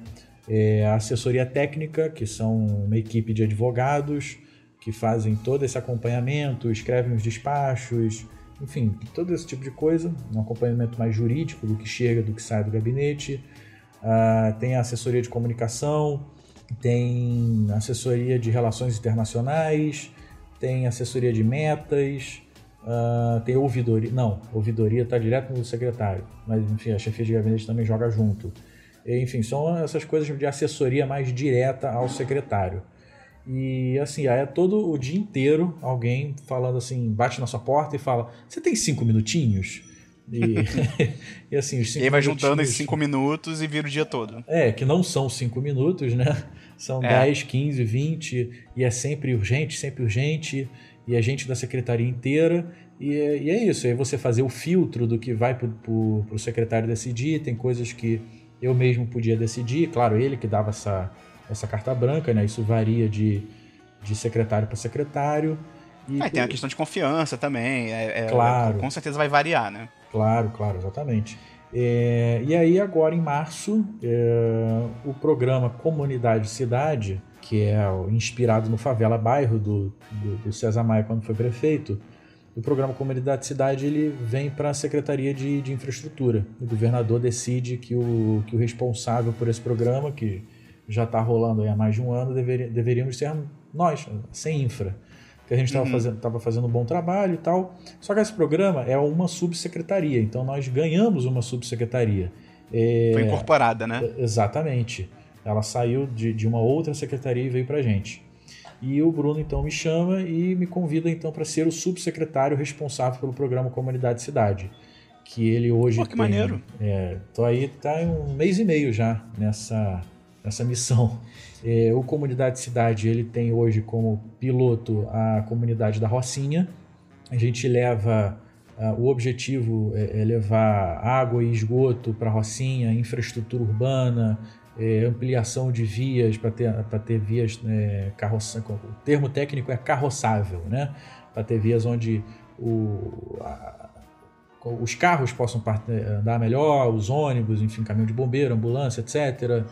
é, a assessoria técnica, que são uma equipe de advogados que fazem todo esse acompanhamento, escrevem os despachos, enfim, todo esse tipo de coisa, um acompanhamento mais jurídico do que chega, do que sai do gabinete. Uh, tem a assessoria de comunicação, tem assessoria de relações internacionais, tem assessoria de metas, uh, tem ouvidoria. Não, ouvidoria está direto no secretário, mas enfim, a chefia de gabinete também joga junto. Enfim, são essas coisas de assessoria mais direta ao secretário. E assim, aí é todo o dia inteiro alguém falando assim, bate na sua porta e fala: Você tem cinco minutinhos? E, e assim, os cinco E aí vai juntando esses cinco minutos e vira o dia todo. É, que não são cinco minutos, né? São é. 10, 15, 20, e é sempre urgente, sempre urgente, e a gente da secretaria inteira. E é, e é isso, aí você fazer o filtro do que vai para o secretário decidir, tem coisas que eu mesmo podia decidir, claro, ele que dava essa, essa carta branca, né? Isso varia de, de secretário para secretário. E, é, tem a questão de confiança também, é, é, claro. com certeza vai variar, né? Claro, claro, exatamente. É, e aí agora em março, é, o programa Comunidade Cidade, que é inspirado no Favela Bairro do, do, do César Maia quando foi prefeito, o programa Comunidade Cidade ele vem para a Secretaria de, de, Infraestrutura. O governador decide que o, que o responsável por esse programa, que já está rolando há mais de um ano, deveria, deveríamos ser nós, sem infra que a gente estava uhum. fazendo, fazendo um bom trabalho e tal. Só que esse programa é uma subsecretaria, então nós ganhamos uma subsecretaria. É, Foi incorporada, né? Exatamente. Ela saiu de, de uma outra secretaria e veio para a gente. E o Bruno então me chama e me convida então para ser o subsecretário responsável pelo programa Comunidade Cidade, que ele hoje Pô, que tem, maneiro. É, tô aí tá em um mês e meio já nessa nessa missão. É, o Comunidade Cidade ele tem hoje como piloto a comunidade da Rocinha. A gente leva uh, o objetivo é, é, levar água e esgoto para a Rocinha, infraestrutura urbana, é, ampliação de vias para ter, ter vias é, carroça, o termo técnico é carroçável, né? Para ter vias onde o, a, os carros possam andar melhor, os ônibus, enfim, caminhão de bombeiro, ambulância, etc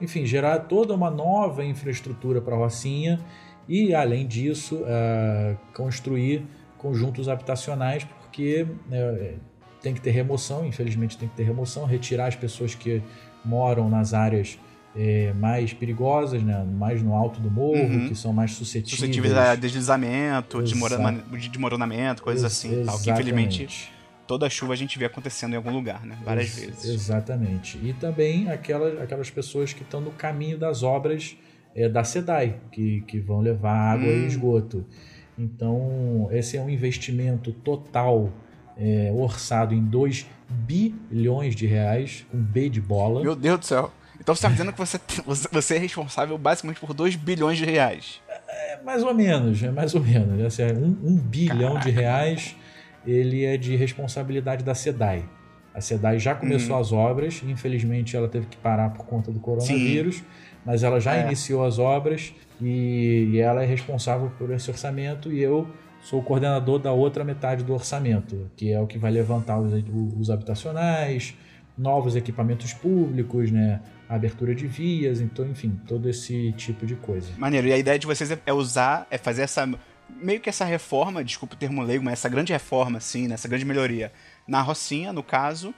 enfim, gerar toda uma nova infraestrutura para a Rocinha e, além disso, uh, construir conjuntos habitacionais, porque né, tem que ter remoção, infelizmente tem que ter remoção, retirar as pessoas que moram nas áreas é, mais perigosas, né? mais no alto do morro, uhum. que são mais suscetíveis. Suscetíveis a deslizamento, de desmoronamento, coisas Ex assim. Tal, que infelizmente toda chuva a gente vê acontecendo em algum lugar, né? Várias Ex vezes. Exatamente. E também aquelas, aquelas pessoas que estão no caminho das obras é, da SEDAI, que, que vão levar água hum. e esgoto. Então, esse é um investimento total é, orçado em 2 bilhões de reais, com B de bola. Meu Deus do céu. Então você está dizendo que você, você é responsável basicamente por 2 bilhões de reais. É, mais ou menos, é mais ou menos. Assim, um, um bilhão Caraca. de reais ele é de responsabilidade da SEDAI. A SEDAI já começou hum. as obras, infelizmente ela teve que parar por conta do coronavírus, Sim. mas ela já é. iniciou as obras e, e ela é responsável por esse orçamento e eu sou o coordenador da outra metade do orçamento, que é o que vai levantar os, os habitacionais, novos equipamentos públicos, né? abertura de vias, então, enfim, todo esse tipo de coisa. Maneiro. E a ideia de vocês é usar, é fazer essa meio que essa reforma, desculpa o termo leigo, mas essa grande reforma, assim, né, essa grande melhoria na Rocinha, no caso,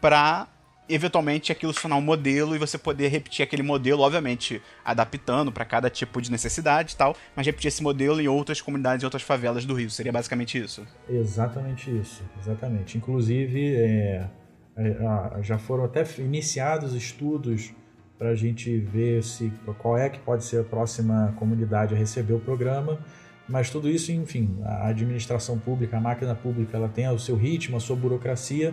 para eventualmente aquilo se tornar um modelo e você poder repetir aquele modelo, obviamente adaptando para cada tipo de necessidade e tal, mas repetir esse modelo em outras comunidades e outras favelas do Rio. Seria basicamente isso? Exatamente isso, exatamente. Inclusive, é, é, já foram até iniciados estudos para a gente ver se qual é que pode ser a próxima comunidade a receber o programa. Mas tudo isso, enfim, a administração pública, a máquina pública, ela tem o seu ritmo, a sua burocracia,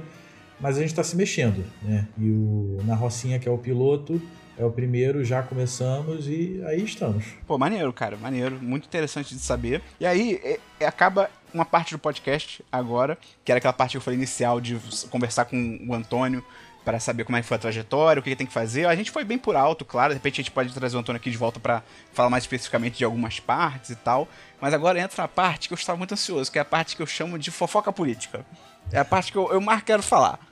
mas a gente está se mexendo, né? E o, na Rocinha, que é o piloto, é o primeiro, já começamos e aí estamos. Pô, maneiro, cara, maneiro, muito interessante de saber. E aí é, é, acaba uma parte do podcast agora, que era aquela parte que eu falei inicial de conversar com o Antônio para saber como é que foi a trajetória, o que, que tem que fazer. A gente foi bem por alto, claro. De repente a gente pode trazer o Antônio aqui de volta para falar mais especificamente de algumas partes e tal. Mas agora entra a parte que eu estava muito ansioso, que é a parte que eu chamo de fofoca política. É a parte que eu, eu mais quero falar.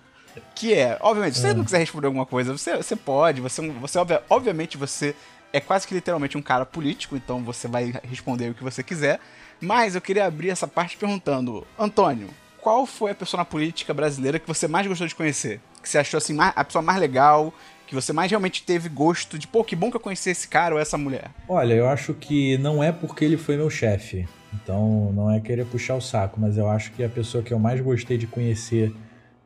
Que é, obviamente, se você é. não quiser responder alguma coisa, você, você pode, você, você obviamente você é quase que literalmente um cara político, então você vai responder o que você quiser. Mas eu queria abrir essa parte perguntando, Antônio, qual foi a pessoa na política brasileira que você mais gostou de conhecer? Que você achou assim a pessoa mais legal, que você mais realmente teve gosto de, pô, que bom que eu conheci esse cara ou essa mulher? Olha, eu acho que não é porque ele foi meu chefe. Então, não é querer puxar o saco, mas eu acho que a pessoa que eu mais gostei de conhecer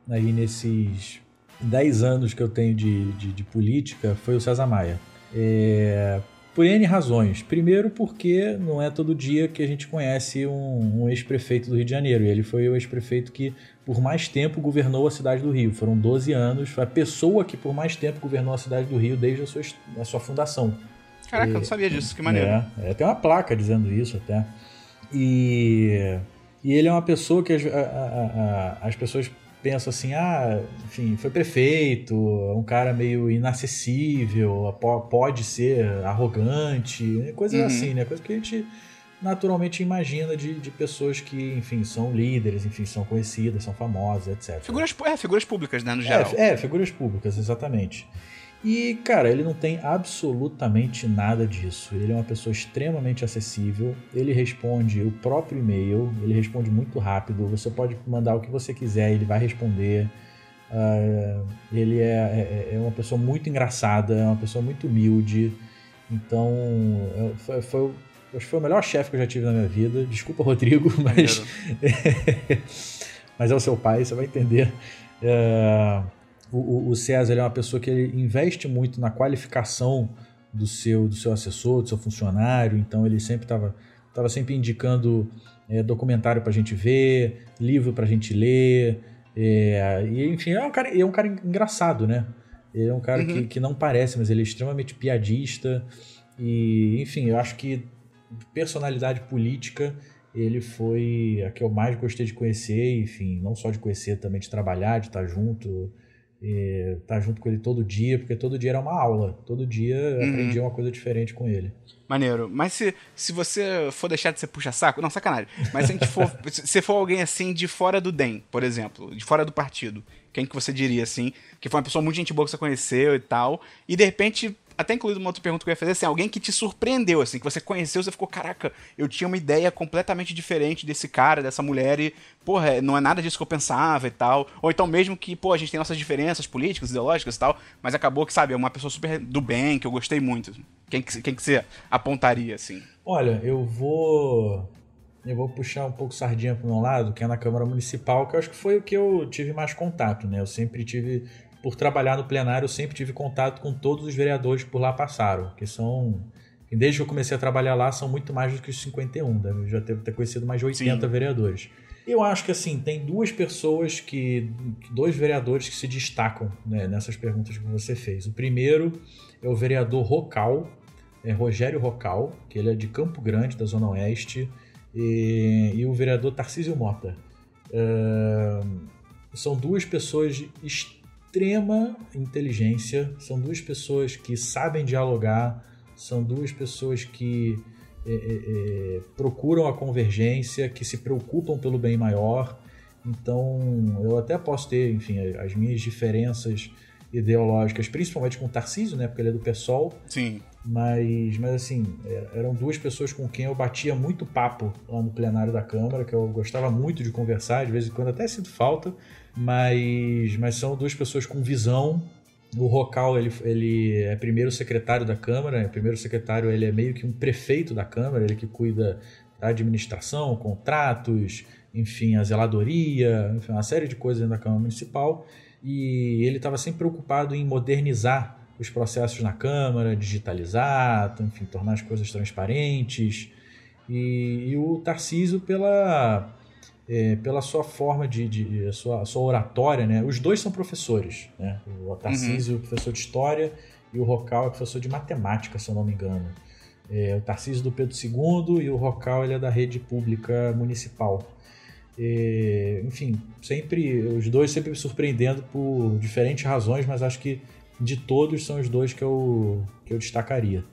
aí nesses 10 anos que eu tenho de, de, de política foi o César Maia. É, por N razões. Primeiro, porque não é todo dia que a gente conhece um, um ex-prefeito do Rio de Janeiro. E ele foi o ex-prefeito que, por mais tempo, governou a cidade do Rio. Foram 12 anos. Foi a pessoa que, por mais tempo, governou a cidade do Rio desde a sua, a sua fundação. Caraca, e, eu não sabia disso. Que maneiro. É, é, tem uma placa dizendo isso até. E, e ele é uma pessoa que as, a, a, as pessoas penso assim, ah, enfim, foi prefeito, é um cara meio inacessível, pode ser arrogante, coisas uhum. assim, né? Coisa que a gente naturalmente imagina de, de pessoas que, enfim, são líderes, enfim, são conhecidas, são famosas, etc. Figuras, é, figuras públicas, né, no geral. É, é, figuras públicas, exatamente. E, cara, ele não tem absolutamente nada disso. Ele é uma pessoa extremamente acessível. Ele responde o próprio e-mail, ele responde muito rápido. Você pode mandar o que você quiser, ele vai responder. Uh, ele é, é, é, uma pessoa muito engraçada, é uma pessoa muito humilde. Então, é, foi, foi, acho que foi o melhor chefe que eu já tive na minha vida. Desculpa, Rodrigo, mas. mas é o seu pai, você vai entender. Uh, o, o César é uma pessoa que ele investe muito na qualificação do seu, do seu assessor, do seu funcionário, então ele sempre estava tava sempre indicando é, documentário para a gente ver, livro para a gente ler, é, e enfim, é um, cara, é um cara engraçado, né? Ele é um cara uhum. que, que não parece, mas ele é extremamente piadista, e enfim, eu acho que personalidade política ele foi a que eu mais gostei de conhecer, enfim, não só de conhecer, também de trabalhar, de estar junto, estar tá junto com ele todo dia, porque todo dia era uma aula. Todo dia uhum. aprendia uma coisa diferente com ele. Maneiro. Mas se, se você for deixar de ser puxa-saco, não, sacanagem. Mas se a gente for, se for alguém assim de fora do DEM, por exemplo, de fora do partido, quem que você diria assim, que foi uma pessoa muito gente boa que você conheceu e tal, e de repente até incluído uma outra pergunta que eu ia fazer, assim, alguém que te surpreendeu, assim, que você conheceu, você ficou, caraca, eu tinha uma ideia completamente diferente desse cara, dessa mulher, e, porra, não é nada disso que eu pensava e tal. Ou então mesmo que, pô, a gente tem nossas diferenças políticas, ideológicas e tal, mas acabou que, sabe, é uma pessoa super do bem, que eu gostei muito. Quem que, quem que você apontaria, assim? Olha, eu vou. Eu vou puxar um pouco sardinha pro meu lado, que é na Câmara Municipal, que eu acho que foi o que eu tive mais contato, né? Eu sempre tive por trabalhar no plenário, eu sempre tive contato com todos os vereadores que por lá passaram, que são. Desde que eu comecei a trabalhar lá, são muito mais do que os 51, né? eu já devo ter conhecido mais de 80 Sim. vereadores. Eu acho que assim, tem duas pessoas que. dois vereadores que se destacam né, nessas perguntas que você fez. O primeiro é o vereador Rocal, é Rogério Rocal, que ele é de Campo Grande, da Zona Oeste, e, e o vereador Tarcísio Mota. São duas pessoas extrema inteligência, são duas pessoas que sabem dialogar, são duas pessoas que é, é, é, procuram a convergência, que se preocupam pelo bem maior. Então, eu até posso ter, enfim, as minhas diferenças ideológicas, principalmente com o Tarcísio, né, porque ele é do PSOL. Sim. Mas, mas assim, é, eram duas pessoas com quem eu batia muito papo lá no plenário da Câmara, que eu gostava muito de conversar, de vez em quando até sinto falta, mas, mas são duas pessoas com visão. O Rocal ele, ele é primeiro secretário da Câmara, é primeiro secretário ele é meio que um prefeito da Câmara, ele que cuida da administração, contratos, enfim, a zeladoria, enfim, uma série de coisas da Câmara Municipal. E ele estava sempre preocupado em modernizar os processos na Câmara, digitalizar, enfim, tornar as coisas transparentes. E, e o Tarcísio pela é, pela sua forma de, de a sua, sua oratória, né? Os dois são professores, né? O Tarcísio, uhum. professor de história, e o Rocal é professor de matemática, se eu não me engano. É, o Tarcísio do Pedro II e o Rocal ele é da rede pública municipal. É, enfim, sempre os dois sempre me surpreendendo por diferentes razões, mas acho que de todos são os dois que eu, que eu destacaria.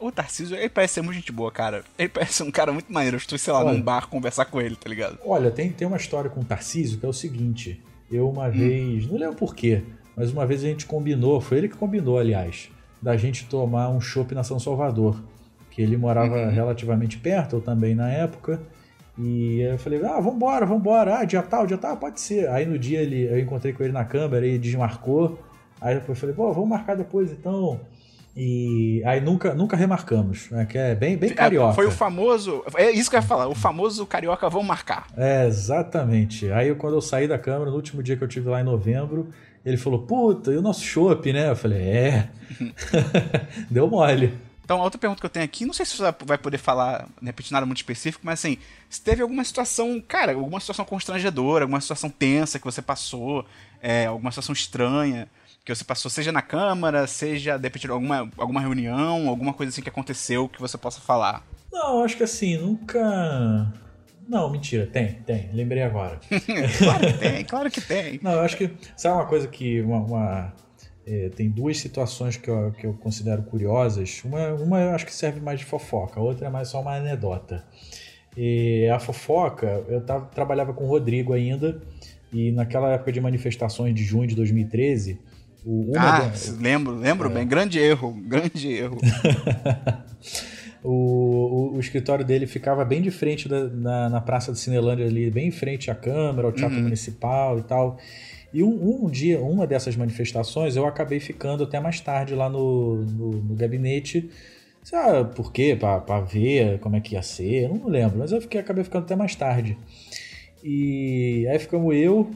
O, Tarcísio, ele parece ser muito gente boa, cara. Ele parece um cara muito maneiro. Eu estou, sei lá, olha, num bar conversar com ele, tá ligado? Olha, tem, tem uma história com o Tarcísio que é o seguinte. Eu uma hum. vez, não lembro porquê, mas uma vez a gente combinou, foi ele que combinou, aliás, da gente tomar um chopp na São Salvador. Que ele morava uhum. relativamente perto, eu também na época. E eu falei, ah, vambora, vambora, ah, dia tal, dia tal, pode ser. Aí no dia ele, eu encontrei com ele na câmera, ele desmarcou. Aí depois eu falei, pô, vamos marcar depois então. E aí nunca, nunca remarcamos, né? Que é bem, bem é, carioca. Foi o famoso. É isso que eu ia falar, o famoso carioca vão marcar. É, exatamente. Aí quando eu saí da câmera, no último dia que eu tive lá em novembro, ele falou, puta, e o nosso chopp, né? Eu falei, é. Deu mole. Então, a outra pergunta que eu tenho aqui, não sei se você vai poder falar, repente, nada muito específico, mas assim, se teve alguma situação, cara, alguma situação constrangedora, alguma situação tensa que você passou, é, alguma situação estranha, que você passou, seja na Câmara, seja, de repente, alguma, alguma reunião, alguma coisa assim que aconteceu que você possa falar? Não, acho que assim, nunca. Não, mentira, tem, tem, lembrei agora. claro que tem, claro que tem. Não, eu acho que. Sabe uma coisa que. Uma, uma é, tem duas situações que eu, que eu considero curiosas. Uma, uma eu acho que serve mais de fofoca, a outra é mais só uma anedota. E a fofoca, eu tava, trabalhava com o Rodrigo ainda, e naquela época de manifestações de junho de 2013, o, ah, lembro, lembro é. bem. Grande erro, grande erro. o, o, o, escritório dele ficava bem de frente da, na, na Praça de Cinelândia ali, bem em frente à Câmara, ao Teatro uhum. Municipal e tal. E um, um, dia, uma dessas manifestações, eu acabei ficando até mais tarde lá no, no, no gabinete. Sabe por quê? Para ver como é que ia ser, eu não lembro, mas eu fiquei, acabei ficando até mais tarde. E aí ficamos eu,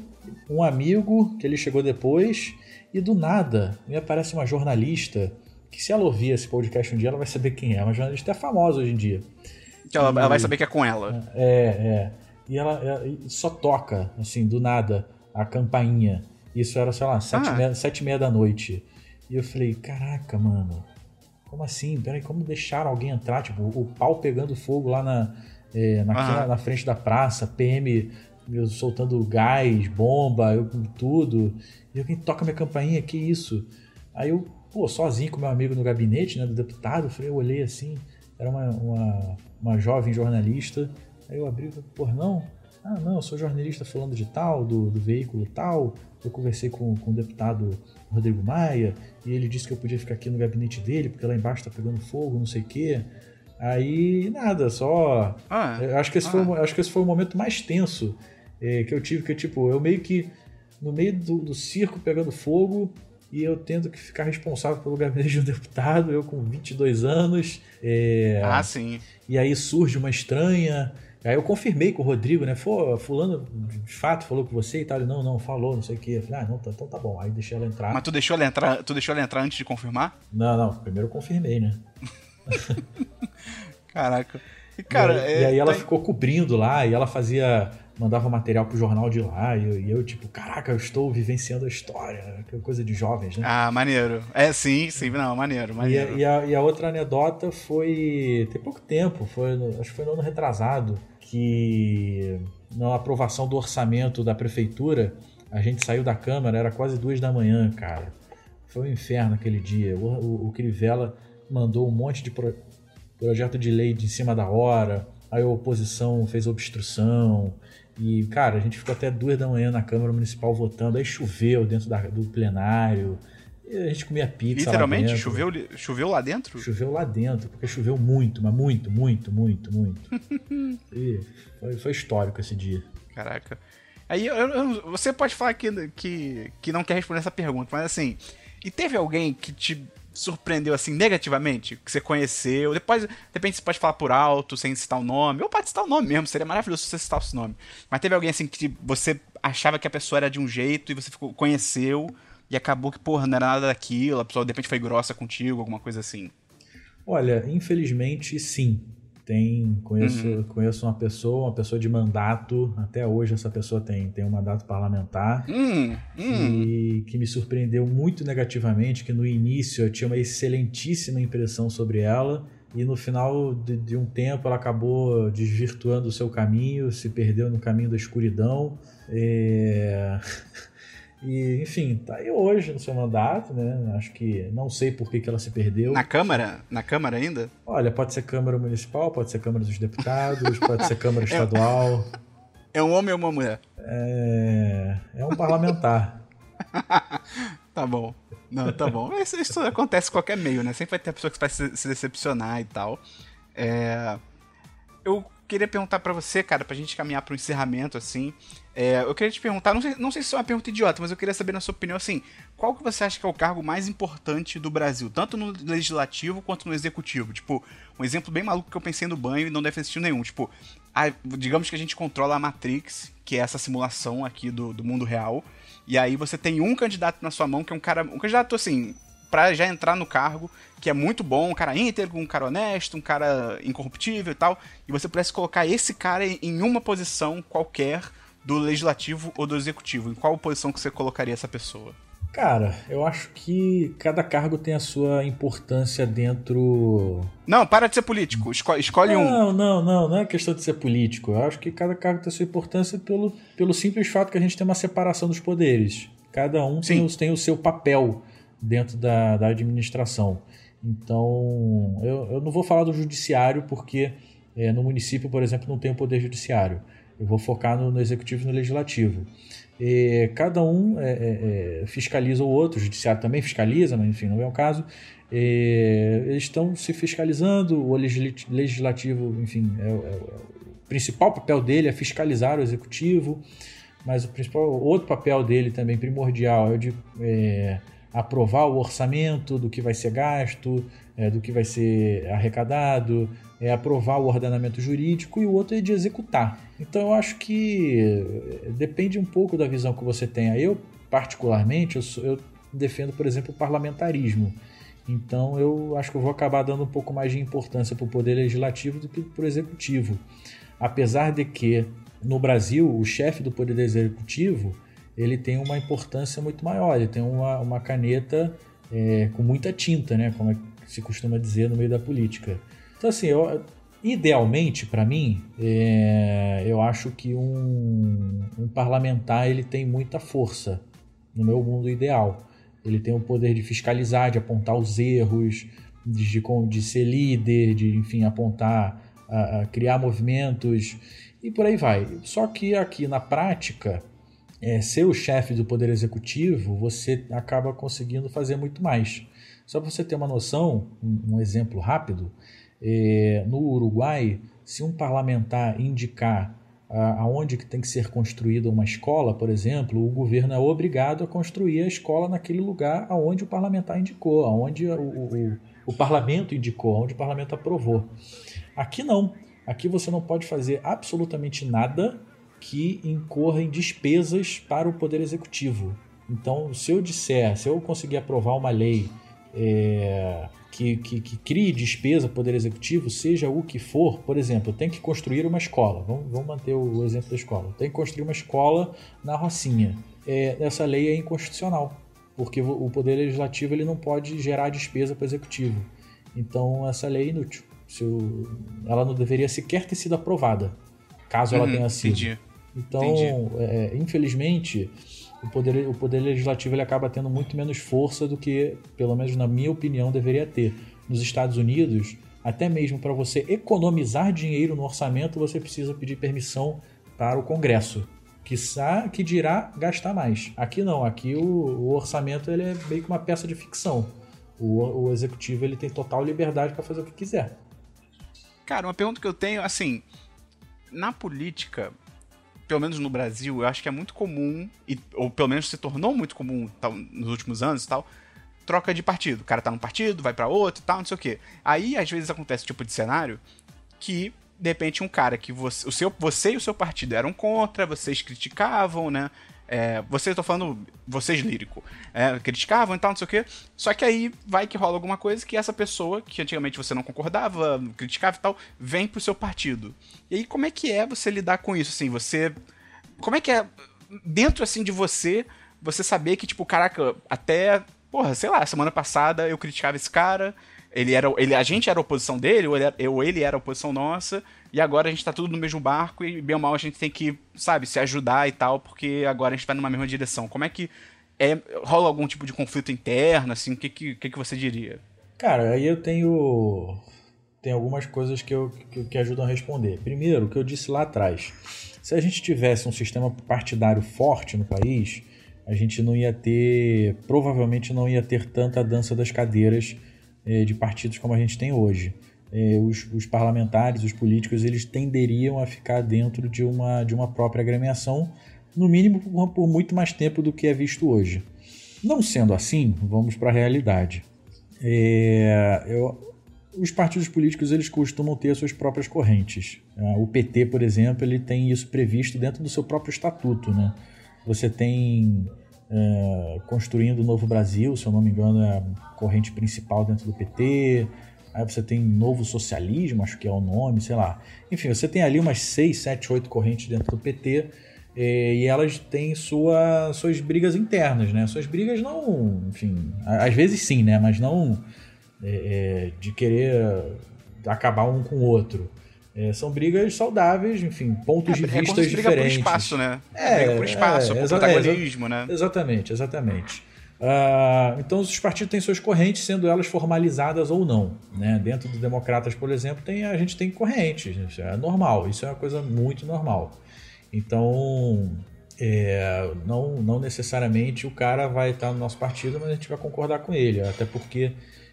um amigo, que ele chegou depois, e do nada me aparece uma jornalista que se ela ouvir esse podcast um dia, ela vai saber quem é. Uma jornalista é famosa hoje em dia. Que ela, e, ela vai saber que é com ela. É, é. E ela, ela só toca, assim, do nada, a campainha. Isso era, sei lá, sete, ah. meia, sete e meia da noite. E eu falei, caraca, mano, como assim? Peraí, como deixaram alguém entrar? Tipo, o pau pegando fogo lá na, é, na, na, frente da praça, PM soltando gás, bomba, eu com tudo. E alguém toca minha campainha, que isso? Aí eu, pô, sozinho com meu amigo no gabinete, né, do deputado, eu, falei, eu olhei assim, era uma, uma, uma jovem jornalista. Aí eu abri e falei, pô, não? Ah, não, eu sou jornalista falando de tal, do, do veículo tal. Eu conversei com, com o deputado Rodrigo Maia e ele disse que eu podia ficar aqui no gabinete dele porque lá embaixo tá pegando fogo, não sei o quê. Aí, nada, só. Ah, acho, que esse ah. foi, acho que esse foi o momento mais tenso é, que eu tive, que tipo, eu meio que no meio do, do circo pegando fogo e eu tendo que ficar responsável pelo gabinete de um deputado, eu com 22 anos. É, ah, sim. E aí surge uma estranha. Aí eu confirmei com o Rodrigo, né? Fulano de fato falou com você e tal. Ele, não, não, falou, não sei o quê. Eu falei, ah, não, tá, então tá bom. Aí deixei ela entrar. Mas tu deixou ela entrar, tu deixou ela entrar antes de confirmar? Não, não, primeiro eu confirmei, né? Caraca. E, cara, e, é, e aí ela ficou cobrindo lá e ela fazia mandava material pro jornal de lá e eu, e eu, tipo, caraca, eu estou vivenciando a história, que coisa de jovens, né? Ah, maneiro. É, sim, sim, não, maneiro, maneiro. E, e, a, e a outra anedota foi, tem pouco tempo, foi no, acho que foi no ano retrasado, que na aprovação do orçamento da prefeitura, a gente saiu da Câmara, era quase duas da manhã, cara. Foi um inferno aquele dia. O, o, o Crivella mandou um monte de pro, projeto de lei de em cima da hora, aí a oposição fez obstrução, e, cara, a gente ficou até duas da manhã na Câmara Municipal votando, aí choveu dentro da, do plenário. a gente comia pizza. Literalmente? Choveu, choveu lá dentro? Choveu lá dentro, porque choveu muito, mas muito, muito, muito, muito. e foi, foi histórico esse dia. Caraca. Aí eu, eu, você pode falar que, que, que não quer responder essa pergunta, mas assim, e teve alguém que te surpreendeu assim negativamente? Que você conheceu? Depois, de repente, você pode falar por alto, sem citar o nome, ou pode citar o nome mesmo, seria maravilhoso se você citasse o nome. Mas teve alguém assim que você achava que a pessoa era de um jeito e você ficou, conheceu e acabou que, porra, não era nada daquilo, a pessoa de repente foi grossa contigo, alguma coisa assim? Olha, infelizmente sim. Tem, conheço, uhum. conheço uma pessoa, uma pessoa de mandato, até hoje essa pessoa tem, tem um mandato parlamentar, uhum. E, que me surpreendeu muito negativamente, que no início eu tinha uma excelentíssima impressão sobre ela, e no final de, de um tempo ela acabou desvirtuando o seu caminho, se perdeu no caminho da escuridão. É... E, enfim, tá aí hoje no seu mandato, né? Acho que não sei por que, que ela se perdeu. Na Câmara? Na Câmara ainda? Olha, pode ser Câmara Municipal, pode ser Câmara dos Deputados, pode ser Câmara é Estadual. É um homem ou uma mulher? É, é um parlamentar. tá bom. Não, tá bom. Isso, isso, acontece em qualquer meio, né? Sempre vai ter a pessoa que vai se, se decepcionar e tal. É... Eu queria perguntar para você, cara, pra gente caminhar pro encerramento, assim. É, eu queria te perguntar, não sei, não sei se é uma pergunta idiota, mas eu queria saber, na sua opinião, assim, qual que você acha que é o cargo mais importante do Brasil, tanto no legislativo quanto no executivo? Tipo, um exemplo bem maluco que eu pensei no banho e não deve sentido nenhum. Tipo, a, digamos que a gente controla a Matrix, que é essa simulação aqui do, do mundo real, e aí você tem um candidato na sua mão que é um cara, um candidato, assim, para já entrar no cargo, que é muito bom, um cara íntegro, um cara honesto, um cara incorruptível e tal, e você pudesse colocar esse cara em uma posição qualquer do legislativo ou do executivo, em qual posição que você colocaria essa pessoa? Cara, eu acho que cada cargo tem a sua importância dentro. Não, para de ser político. Escolhe, escolhe não, um. Não, não, não. Não é questão de ser político. Eu acho que cada cargo tem a sua importância pelo, pelo simples fato que a gente tem uma separação dos poderes. Cada um tem, tem o seu papel dentro da, da administração. Então, eu, eu não vou falar do judiciário porque é, no município, por exemplo, não tem o poder judiciário. Eu vou focar no, no executivo e no legislativo. E cada um é, é, é fiscaliza o outro, o judiciário também fiscaliza, mas enfim, não é o caso. E eles estão se fiscalizando, o legislativo, enfim, é, é, o principal papel dele é fiscalizar o executivo, mas o principal outro papel dele também primordial é o de é, aprovar o orçamento do que vai ser gasto, é, do que vai ser arrecadado, é aprovar o ordenamento jurídico e o outro é de executar. Então eu acho que é, depende um pouco da visão que você tenha. Eu, particularmente, eu, sou, eu defendo, por exemplo, o parlamentarismo. Então eu acho que eu vou acabar dando um pouco mais de importância para o poder legislativo do que para o executivo. Apesar de que no Brasil o chefe do poder executivo ele tem uma importância muito maior, ele tem uma, uma caneta é, com muita tinta, né? Como é se costuma dizer no meio da política. Então, assim, eu, idealmente, para mim, é, eu acho que um, um, parlamentar ele tem muita força no meu mundo ideal. Ele tem o poder de fiscalizar, de apontar os erros, de, de, de ser líder, de, enfim, apontar a, a criar movimentos e por aí vai. Só que aqui na prática, é, ser o chefe do Poder Executivo, você acaba conseguindo fazer muito mais. Só para você ter uma noção, um, um exemplo rápido, é, no Uruguai, se um parlamentar indicar aonde que tem que ser construída uma escola, por exemplo, o governo é obrigado a construir a escola naquele lugar aonde o parlamentar indicou, aonde o, o, o parlamento indicou, aonde o parlamento aprovou. Aqui não. Aqui você não pode fazer absolutamente nada que incorra em despesas para o Poder Executivo. Então, se eu disser, se eu conseguir aprovar uma lei é, que, que, que, crie despesa Poder Executivo, seja o que for, por exemplo, tem que construir uma escola. Vamos, vamos manter o exemplo da escola. Tem que construir uma escola na Rocinha. É, essa lei é inconstitucional, porque o Poder Legislativo ele não pode gerar despesa para o Executivo. Então, essa lei é inútil. Eu, ela não deveria sequer ter sido aprovada, caso ela uhum, tenha sido. Entendi. Então, é, infelizmente, o poder, o poder legislativo ele acaba tendo muito menos força do que, pelo menos na minha opinião, deveria ter. Nos Estados Unidos, até mesmo para você economizar dinheiro no orçamento, você precisa pedir permissão para o Congresso. Que, que dirá gastar mais. Aqui não, aqui o, o orçamento ele é meio que uma peça de ficção. O, o executivo ele tem total liberdade para fazer o que quiser. Cara, uma pergunta que eu tenho, assim, na política, pelo menos no Brasil, eu acho que é muito comum, e, ou pelo menos se tornou muito comum tal, nos últimos anos e tal, troca de partido. O cara tá num partido, vai para outro e tal, não sei o quê. Aí, às vezes, acontece tipo de cenário que, de repente, um cara que você, o seu, você e o seu partido eram contra, vocês criticavam, né? É, vocês, tô falando, vocês lírico, é, criticavam e tal, não sei o quê. Só que aí vai que rola alguma coisa que essa pessoa, que antigamente você não concordava, criticava e tal, vem pro seu partido. E aí, como é que é você lidar com isso, assim? Você. Como é que é, dentro, assim, de você, você saber que, tipo, caraca, até. Porra, sei lá, semana passada eu criticava esse cara, ele era, ele, a gente era a oposição dele, ou ele era, ou ele era a oposição nossa, e agora a gente tá tudo no mesmo barco e bem ou mal a gente tem que, sabe, se ajudar e tal, porque agora a gente tá numa mesma direção. Como é que é, rola algum tipo de conflito interno, assim, o que, que, que, você diria? Cara, aí eu tenho tem algumas coisas que, eu, que, que ajudam a responder. Primeiro, o que eu disse lá atrás. Se a gente tivesse um sistema partidário forte no país, a gente não ia ter, provavelmente não ia ter tanta dança das cadeiras de partidos como a gente tem hoje eh, os, os, parlamentares, os políticos, eles tenderiam a ficar dentro de uma, de uma própria agremiação, no mínimo por, por muito mais tempo do que é visto hoje. Não sendo assim, vamos para a realidade. É, eu, os partidos políticos eles costumam ter suas próprias correntes. O PT, por exemplo, ele tem isso previsto dentro do seu próprio estatuto. Né? Você tem é, Construindo o Novo Brasil, se eu não me engano, é a corrente principal dentro do PT. Aí você tem Novo Socialismo, acho que é o nome, sei lá. Enfim, você tem ali umas 6, 7, 8 correntes dentro do PT eh, e elas têm sua, suas brigas internas, né? Suas brigas não, enfim, às vezes sim, né? Mas não é, é, de querer acabar um com o outro. É, são brigas saudáveis, enfim, pontos de vista diferentes. Briga por espaço, né? É, briga por espaço, por protagonismo, né? Exatamente, exatamente. Uh, então, os partidos têm suas correntes, sendo elas formalizadas ou não. Né? Dentro dos democratas, por exemplo, tem, a gente tem correntes. Isso é normal, isso é uma coisa muito normal. Então, é, não, não necessariamente o cara vai estar no nosso partido, mas a gente vai concordar com ele. Até porque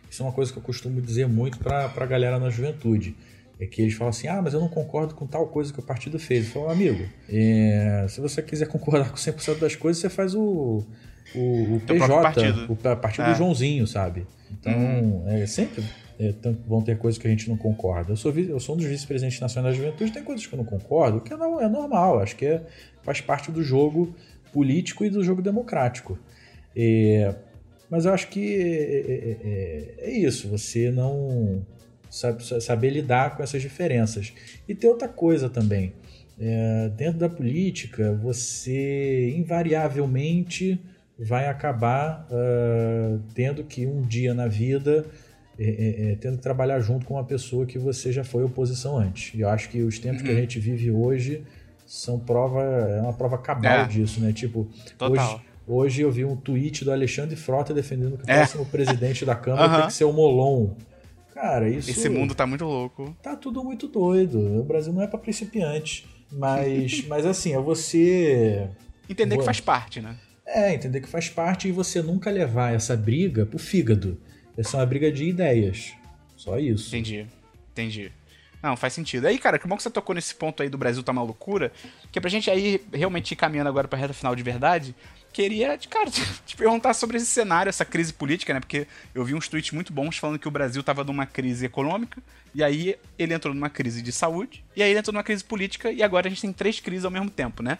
isso é uma coisa que eu costumo dizer muito para a galera na juventude. É que eles falam assim: ah, mas eu não concordo com tal coisa que o partido fez. Eu falo, amigo, é, se você quiser concordar com 100% das coisas, você faz o o, o PJ, partido. o partido é. do Joãozinho, sabe? Então, uhum. é, sempre é, vão ter coisas que a gente não concorda. Eu sou, eu sou um dos vice-presidentes nacionais da juventude, tem coisas que eu não concordo, que é, não, é normal, acho que é, faz parte do jogo político e do jogo democrático. É, mas eu acho que é, é, isso, você não saber lidar com essas diferenças. E tem outra coisa também. dentro da política, você invariavelmente vai acabar uh, tendo que um dia na vida é, é, é, tendo que trabalhar junto com uma pessoa que você já foi oposição antes. E eu acho que os tempos uhum. que a uhum. gente vive hoje são prova, é uma prova cabal é. disso, né? Tipo, Total. hoje, hoje eu vi um tweet do Alexandre Frota defendendo que o é. próximo presidente da Câmara uhum. tem que ser o Molon. Cara, isso. Esse mundo tá muito louco. Tá tudo muito doido. O Brasil não é para principiantes. Mas, mas assim, é você. Entender que faz parte, né? É, entender que faz parte e você nunca levar essa briga pro fígado. Essa é uma briga de ideias. Só isso. Entendi. Entendi. Não, faz sentido. Aí, cara, que bom que você tocou nesse ponto aí do Brasil tá uma loucura. Que é pra gente aí realmente ir caminhando agora pra reta final de verdade. Queria, cara, te perguntar sobre esse cenário, essa crise política, né? Porque eu vi uns tweets muito bons falando que o Brasil tava numa crise econômica, e aí ele entrou numa crise de saúde, e aí ele entrou numa crise política, e agora a gente tem três crises ao mesmo tempo, né?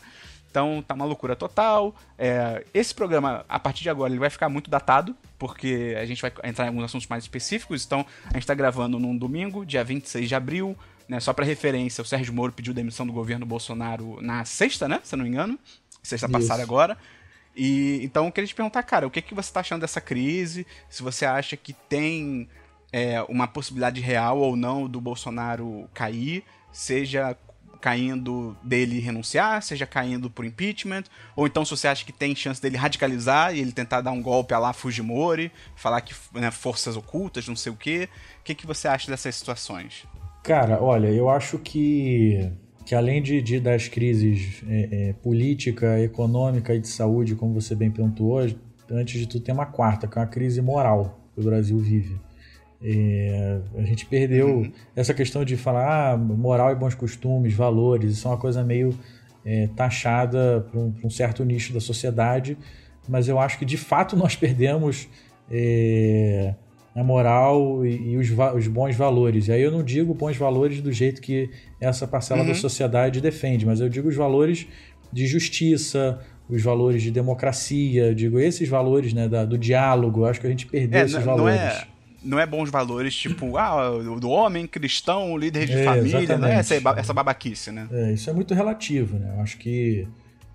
Então tá uma loucura total. É, esse programa, a partir de agora, ele vai ficar muito datado, porque a gente vai entrar em alguns assuntos mais específicos. Então, a gente tá gravando num domingo, dia 26 de abril. Né, só para referência, o Sérgio Moro pediu demissão do governo Bolsonaro na sexta, né? Se eu não me engano. Sexta Isso. passada agora. E então eu queria te perguntar, cara, o que, que você tá achando dessa crise? Se você acha que tem é, uma possibilidade real ou não do Bolsonaro cair, seja caindo dele renunciar, seja caindo por impeachment, ou então se você acha que tem chance dele radicalizar e ele tentar dar um golpe a lá Fujimori, falar que né, forças ocultas, não sei o quê. O que, que você acha dessas situações? Cara, olha, eu acho que, que além de, de das crises é, é, política, econômica e de saúde, como você bem perguntou hoje, antes de tudo tem uma quarta, que é uma crise moral que o Brasil vive. É, a gente perdeu uhum. essa questão de falar ah, moral e bons costumes, valores, isso é uma coisa meio é, taxada para um, um, certo nicho da sociedade, mas eu acho que de fato nós perdemos é, a moral e, e os, os, bons valores. E aí eu não digo bons valores do jeito que essa parcela uhum. da sociedade defende, mas eu digo os valores de justiça, os valores de democracia, digo esses valores né, da, do diálogo. Acho que a gente perdeu é, esses não, valores. Não é não é bons valores, tipo, ah, do homem cristão, líder de é, família, né? Essa, essa babaquice, né? É, isso é muito relativo, né? Eu acho que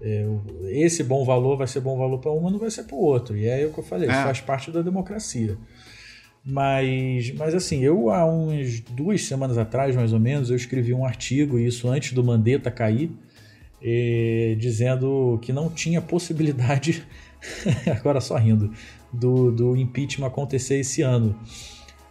é, esse bom valor vai ser bom valor para um, mas não vai ser para o outro. E é o que eu falei, é. isso faz parte da democracia. Mas, mas assim, eu há uns duas semanas atrás, mais ou menos, eu escrevi um artigo, isso antes do Mandetta cair, eh, dizendo que não tinha possibilidade, agora só rindo, do, do impeachment acontecer esse ano.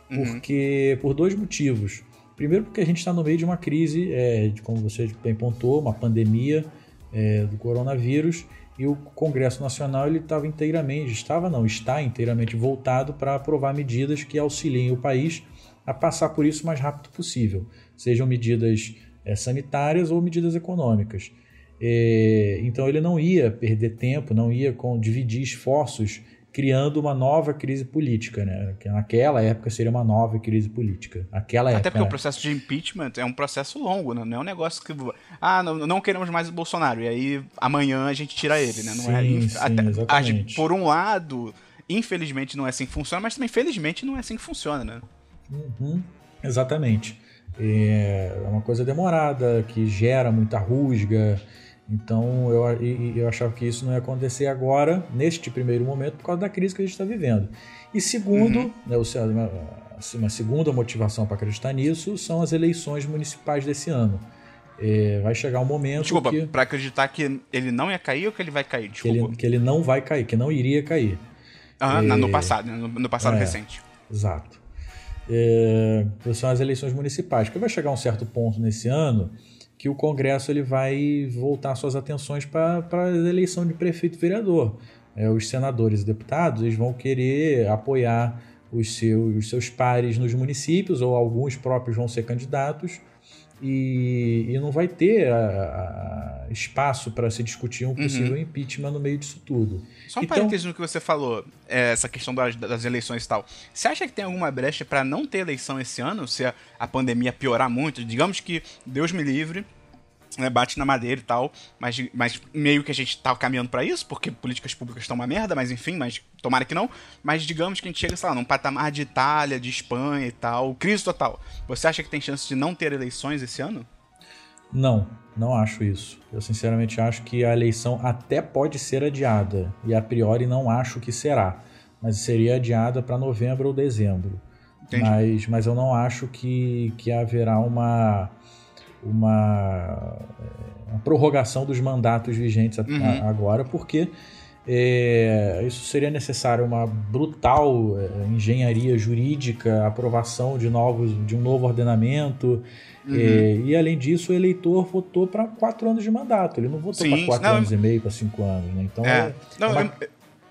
Uhum. Porque, por dois motivos. Primeiro, porque a gente está no meio de uma crise, é, de, como você bem pontuou, uma pandemia é, do coronavírus, e o Congresso Nacional ele estava inteiramente, estava não, está inteiramente voltado para aprovar medidas que auxiliem o país a passar por isso o mais rápido possível, sejam medidas é, sanitárias ou medidas econômicas. É, então ele não ia perder tempo, não ia com, dividir esforços criando uma nova crise política, né? Que naquela época seria uma nova crise política. Aquela Até época, porque né? o processo de impeachment é um processo longo, né? Não é um negócio que. Ah, não, não queremos mais o Bolsonaro. E aí amanhã a gente tira ele, né? Não é sim, é. Sim, Até, exatamente. por um lado, infelizmente não é assim que funciona, mas também felizmente não é assim que funciona, né? Uhum, exatamente. É uma coisa demorada, que gera muita rusga então eu, eu achava que isso não ia acontecer agora, neste primeiro momento, por causa da crise que a gente está vivendo. E segundo, uhum. né, uma, uma segunda motivação para acreditar nisso são as eleições municipais desse ano. É, vai chegar um momento Desculpa, que... para acreditar que ele não ia cair ou que ele vai cair? Desculpa. Que ele, que ele não vai cair, que não iria cair. Ah, é... no passado, no, no passado é, recente. Exato. É, são as eleições municipais. Porque vai chegar um certo ponto nesse ano que o Congresso ele vai voltar suas atenções para a eleição de prefeito e vereador. É, os senadores e deputados eles vão querer apoiar os seus, os seus pares nos municípios, ou alguns próprios vão ser candidatos, e, e não vai ter a, a espaço para se discutir um possível uhum. impeachment no meio disso tudo. Só um então, parênteses no que você falou, é, essa questão das, das, eleições e tal. Você acha que tem alguma brecha para não ter eleição esse ano, se a, a pandemia piorar muito? Digamos que, Deus me livre, né, bate na madeira e tal, mas, mas meio que a gente tá caminhando para isso, porque políticas públicas estão uma merda, mas enfim, mas tomara que não. Mas digamos que a gente chega, sei lá, num patamar de Itália, de Espanha e tal, crise total. Você acha que tem chance de não ter eleições esse ano? Não, não acho isso. Eu sinceramente acho que a eleição até pode ser adiada, e a priori não acho que será, mas seria adiada para novembro ou dezembro. Mas, mas eu não acho que, que haverá uma uma, uma prorrogação dos mandatos vigentes uhum. agora, porque É, isso seria necessário uma brutal é, engenharia jurídica, aprovação de novos, de um novo ordenamento. Uhum. É, e além disso, o eleitor votou para quatro anos de mandato. Ele não votou para quatro não, anos e meio, para cinco anos. Né? Então é, é não, uma, eu...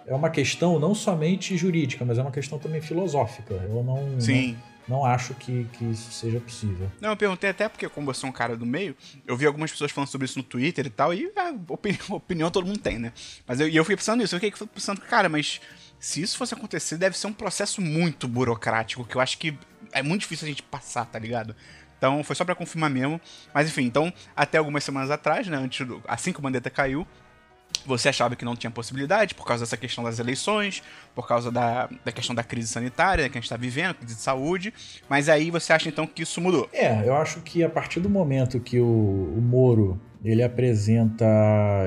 é uma questão não somente jurídica, mas é uma questão também filosófica. Eu não. Sim. Não, não acho que, que isso seja possível. Não, eu perguntei até porque, como você é um cara do meio, eu vi algumas pessoas falando sobre isso no Twitter e tal, e a opinião, opinião todo mundo tem, né? Mas eu, e eu fiquei pensando nisso, eu fiquei pensando, cara, mas se isso fosse acontecer, deve ser um processo muito burocrático, que eu acho que é muito difícil a gente passar, tá ligado? Então foi só para confirmar mesmo. Mas enfim, então, até algumas semanas atrás, né, antes do, assim que o Mandetta caiu, você achava que não tinha possibilidade por causa dessa questão das eleições, por causa da, da questão da crise sanitária que a gente está vivendo, crise de saúde, mas aí você acha então que isso mudou? É, eu acho que a partir do momento que o, o Moro ele apresenta,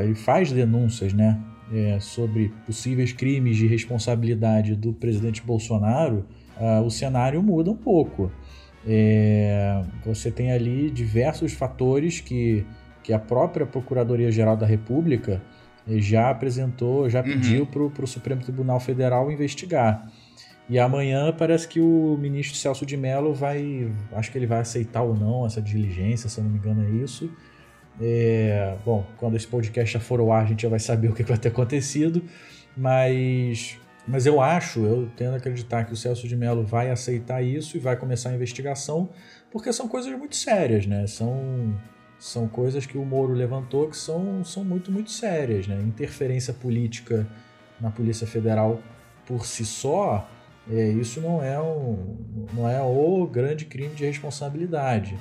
ele faz denúncias, né, é, sobre possíveis crimes de responsabilidade do presidente Bolsonaro, uh, o cenário muda um pouco. É, você tem ali diversos fatores que, que a própria Procuradoria-Geral da República já apresentou, já uhum. pediu para o Supremo Tribunal Federal investigar. E amanhã parece que o ministro Celso de Mello vai. Acho que ele vai aceitar ou não essa diligência, se eu não me engano, é isso. É, bom, quando esse podcast já for ao ar, a gente já vai saber o que vai ter acontecido. Mas, mas eu acho, eu tendo a acreditar que o Celso de Mello vai aceitar isso e vai começar a investigação, porque são coisas muito sérias, né? São são coisas que o Moro levantou que são, são muito, muito sérias. Né? Interferência política na Polícia Federal por si só, é, isso não é, um, não é o grande crime de responsabilidade.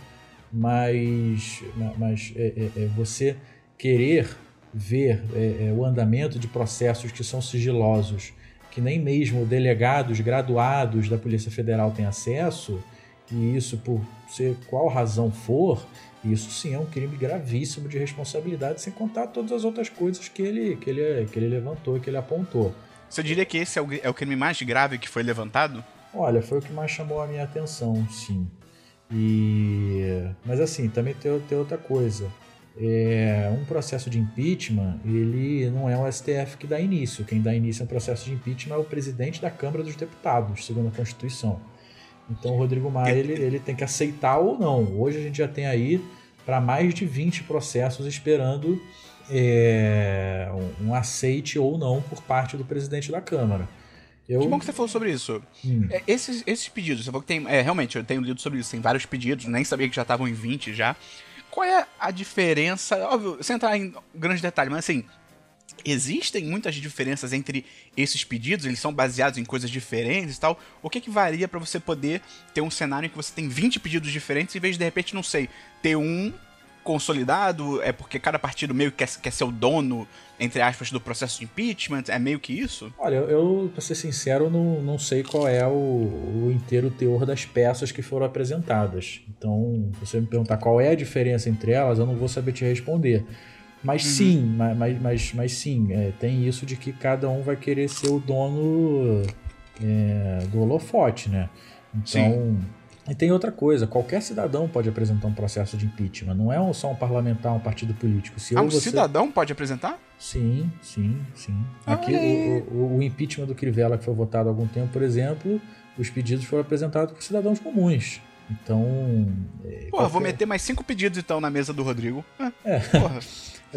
Mas, mas é, é, é você querer ver é, é, o andamento de processos que são sigilosos, que nem mesmo delegados graduados da Polícia Federal têm acesso, e isso por ser qual razão for, isso sim é um crime gravíssimo de responsabilidade, sem contar todas as outras coisas que ele, que ele, que ele levantou, que ele apontou. Você diria que esse é o, é o crime mais grave que foi levantado? Olha, foi o que mais chamou a minha atenção, sim. E mas assim, também tem, tem outra coisa. É, um processo de impeachment, ele não é o STF que dá início. Quem dá início a um processo de impeachment é o presidente da Câmara dos Deputados, segundo a Constituição. Então o Rodrigo Maia ele, ele tem que aceitar ou não. Hoje a gente já tem aí para mais de 20 processos esperando é, um aceite ou não por parte do presidente da Câmara. Eu... Que bom que você falou sobre isso. Hum. É, esses, esses pedidos, você falou que tem. É, realmente, eu tenho lido sobre isso, tem vários pedidos, nem sabia que já estavam em 20 já. Qual é a diferença? Óbvio, sem entrar em grande detalhe, mas assim, Existem muitas diferenças entre esses pedidos, eles são baseados em coisas diferentes e tal. O que que varia para você poder ter um cenário em que você tem 20 pedidos diferentes em vez de de repente, não sei, ter um consolidado? É porque cada partido meio que quer, quer ser o dono, entre aspas, do processo de impeachment? É meio que isso? Olha, eu, pra ser sincero, não, não sei qual é o, o inteiro teor das peças que foram apresentadas. Então, se você me perguntar qual é a diferença entre elas, eu não vou saber te responder. Mas uhum. sim, mas, mas, mas sim, é, tem isso de que cada um vai querer ser o dono é, do holofote, né? Então. Sim. E tem outra coisa, qualquer cidadão pode apresentar um processo de impeachment, não é só um parlamentar, um partido político. Se ah, um você... cidadão pode apresentar? Sim, sim, sim. Aqui, o, o, o, impeachment do Crivella, que foi votado há algum tempo, por exemplo, os pedidos foram apresentados por cidadãos comuns. Então. É, porra, qualquer... vou meter mais cinco pedidos então na mesa do Rodrigo. É. Porra.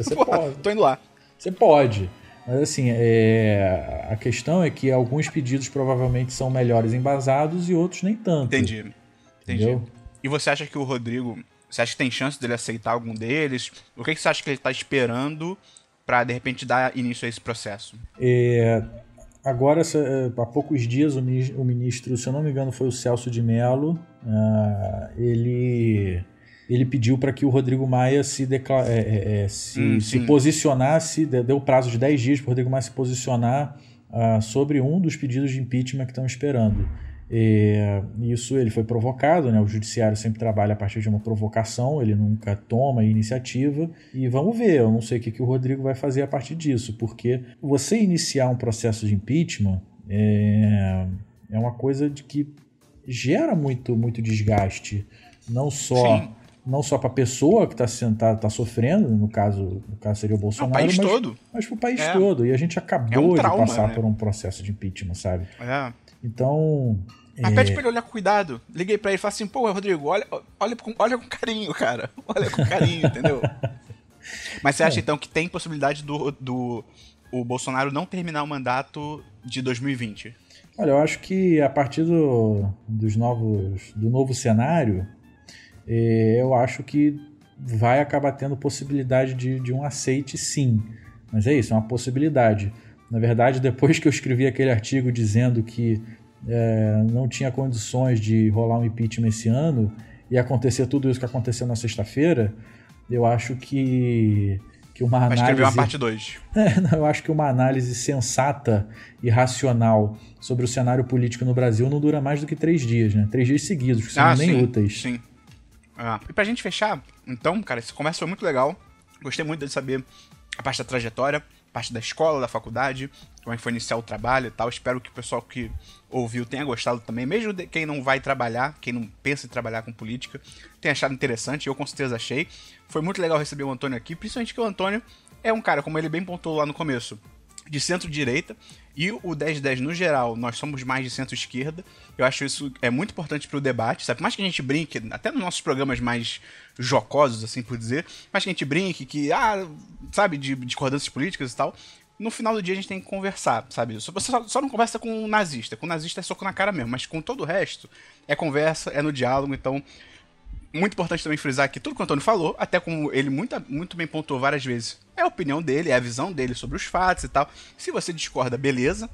Você pode. Tô indo lá. Você pode. Mas assim, é... a questão é que alguns pedidos provavelmente são melhores embasados e outros nem tanto. Entendi. Entendi. Entendeu? E você acha que o Rodrigo. Você acha que tem chance dele aceitar algum deles? O que, que você acha que ele está esperando para de repente dar início a esse processo? É, agora, há poucos dias, o ministro, se eu não me engano, foi o Celso de Mello. Uh, ele ele pediu para que o Rodrigo Maia se, decla é, é, é se, hum, se posicionasse, deu prazo de 10 dias para o Rodrigo Maia se posicionar uh, sobre um dos pedidos de impeachment que estão esperando. E, isso ele foi provocado, né? o judiciário sempre trabalha a partir de uma provocação, ele nunca toma iniciativa. E vamos ver, eu não sei o que, que o Rodrigo vai fazer a partir disso, porque você iniciar um processo de impeachment é, é uma coisa de que gera muito, muito desgaste, não só. Sim não só para a pessoa que está tá, tá sofrendo, no caso, no caso seria o Bolsonaro, o país mas, todo. mas para o país é. todo. E a gente acabou é um trauma, de passar né? por um processo de impeachment, sabe? É. Então. Mas é... pede pra ele olhar com cuidado. Liguei pra ele e falei assim, pô, Rodrigo, olha, olha, com, olha com carinho, cara. Olha com carinho, entendeu? Mas você acha é. então que tem possibilidade do, do o Bolsonaro não terminar o mandato de 2020? Olha, eu acho que a partir do, dos novos, do novo cenário, eu acho que vai acabar tendo possibilidade de, de um aceite sim. Mas é isso, é uma possibilidade. Na verdade, depois que eu escrevi aquele artigo dizendo que é, não tinha condições de rolar um impeachment esse ano e acontecer tudo isso que aconteceu na sexta-feira, eu acho que que uma análise. Vai escrever uma parte 2. É, eu acho que uma análise sensata e racional sobre o cenário político no Brasil não dura mais do que três dias, né? Três dias seguidos, que são ah, nem sim, úteis. Sim. Ah, e pra gente fechar, então, cara, essa conversa foi muito legal. Gostei muito de saber a parte da trajetória, a parte da escola, da faculdade, como é que foi iniciar o trabalho e tal. Espero que o pessoal que ouviu tenha gostado também, mesmo quem não vai trabalhar, quem não pensa em trabalhar com política, tenha achado interessante, eu com certeza achei. Foi muito legal receber o Antônio aqui, principalmente que o Antônio é um cara, como ele bem pontuou lá no começo, de centro-direita, e o 1010 no geral, nós somos mais de centro-esquerda. Eu acho isso é muito importante para o debate, sabe? Por mais que a gente brinque, até nos nossos programas mais jocosos, assim por dizer, mas que a gente brinque que, ah, sabe, de discordâncias políticas e tal, no final do dia a gente tem que conversar, sabe? Você só, só, não conversa com um nazista. Com um nazista é soco na cara mesmo, mas com todo o resto é conversa, é no diálogo. Então, muito importante também frisar que tudo que o Antônio falou, até como ele muito, muito bem pontuou várias vezes, é a opinião dele, é a visão dele sobre os fatos e tal. Se você discorda, beleza.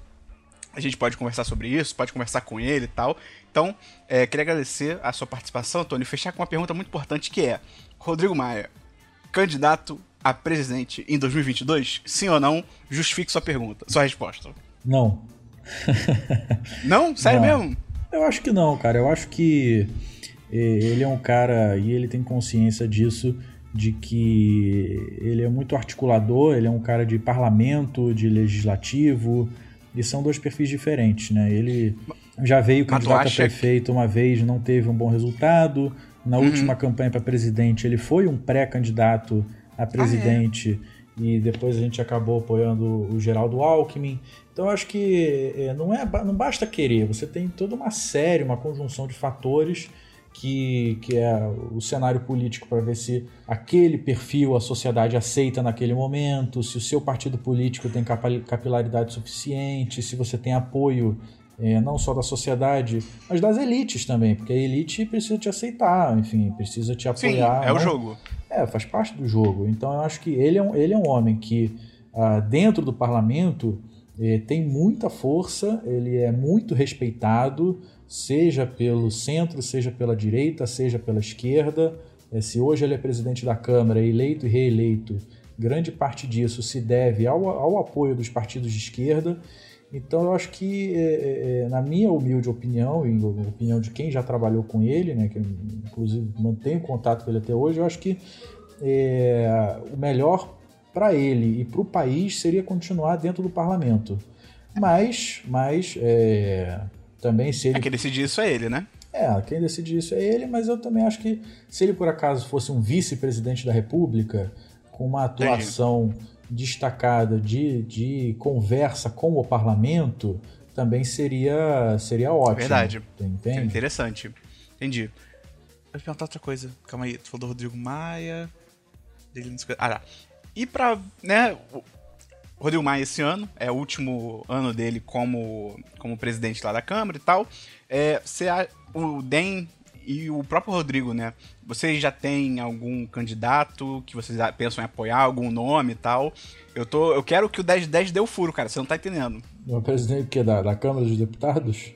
A gente pode conversar sobre isso, pode conversar com ele e tal. Então, é, queria agradecer a sua participação, Antônio, e fechar com uma pergunta muito importante que é: Rodrigo Maia, candidato a presidente em 2022? Sim ou não? Justifique sua pergunta, sua resposta. Não. não? Sério não. mesmo? Eu acho que não, cara. Eu acho que ele é um cara e ele tem consciência disso de que ele é muito articulador, ele é um cara de parlamento, de legislativo, e são dois perfis diferentes, né? Ele já veio candidato a prefeito uma vez, não teve um bom resultado. Na uhum. última campanha para presidente, ele foi um pré-candidato a presidente ah, é? e depois a gente acabou apoiando o Geraldo Alckmin. Então acho que é, não, é, não basta querer, você tem toda uma série, uma conjunção de fatores que, que é o cenário político para ver se aquele perfil a sociedade aceita naquele momento, se o seu partido político tem capilaridade suficiente, se você tem apoio é, não só da sociedade, mas das elites também, porque a elite precisa te aceitar, enfim, precisa te apoiar. Sim, é o jogo. É, faz parte do jogo. Então eu acho que ele é um, ele é um homem que, ah, dentro do parlamento, eh, tem muita força, ele é muito respeitado, seja pelo centro, seja pela direita, seja pela esquerda. Eh, se hoje ele é presidente da Câmara, eleito e reeleito, grande parte disso se deve ao, ao apoio dos partidos de esquerda. Então eu acho que, é, é, na minha humilde opinião, e na opinião de quem já trabalhou com ele, né, que inclusive mantenho contato com ele até hoje, eu acho que é, o melhor para ele e para o país seria continuar dentro do parlamento. Mas, mas é, também se ele. É quem decide isso é ele, né? É, quem decide isso é ele, mas eu também acho que se ele por acaso fosse um vice-presidente da República, com uma atuação. Entendi destacada de, de conversa com o parlamento também seria, seria ótimo. Verdade. Entende? É interessante. Entendi. Eu vou perguntar outra coisa. Calma aí. Tu falou do Rodrigo Maia. Ah, tá. E pra, né, Rodrigo Maia esse ano, é o último ano dele como, como presidente lá da Câmara e tal. É, você, o DEM e o próprio Rodrigo, né? Vocês já têm algum candidato que vocês pensam em apoiar, algum nome e tal? Eu, tô, eu quero que o 1010 dê o furo, cara, você não tá entendendo. O presidente que da, da Câmara dos Deputados?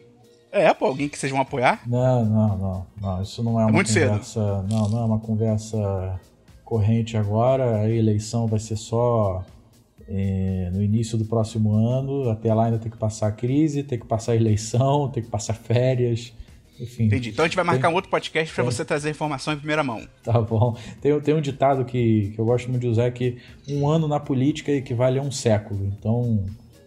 É, pô, alguém que vocês vão apoiar? Não, não, não. não isso não é, é uma muito conversa. Cedo. Não, não é uma conversa corrente agora. A eleição vai ser só é, no início do próximo ano. Até lá ainda tem que passar a crise, tem que passar a eleição, tem que passar férias. Enfim. Entendi. Então a gente vai marcar tem, um outro podcast para você trazer informação em primeira mão. Tá bom. Tem, tem um ditado que, que eu gosto muito de usar que um ano na política equivale a um século. Então.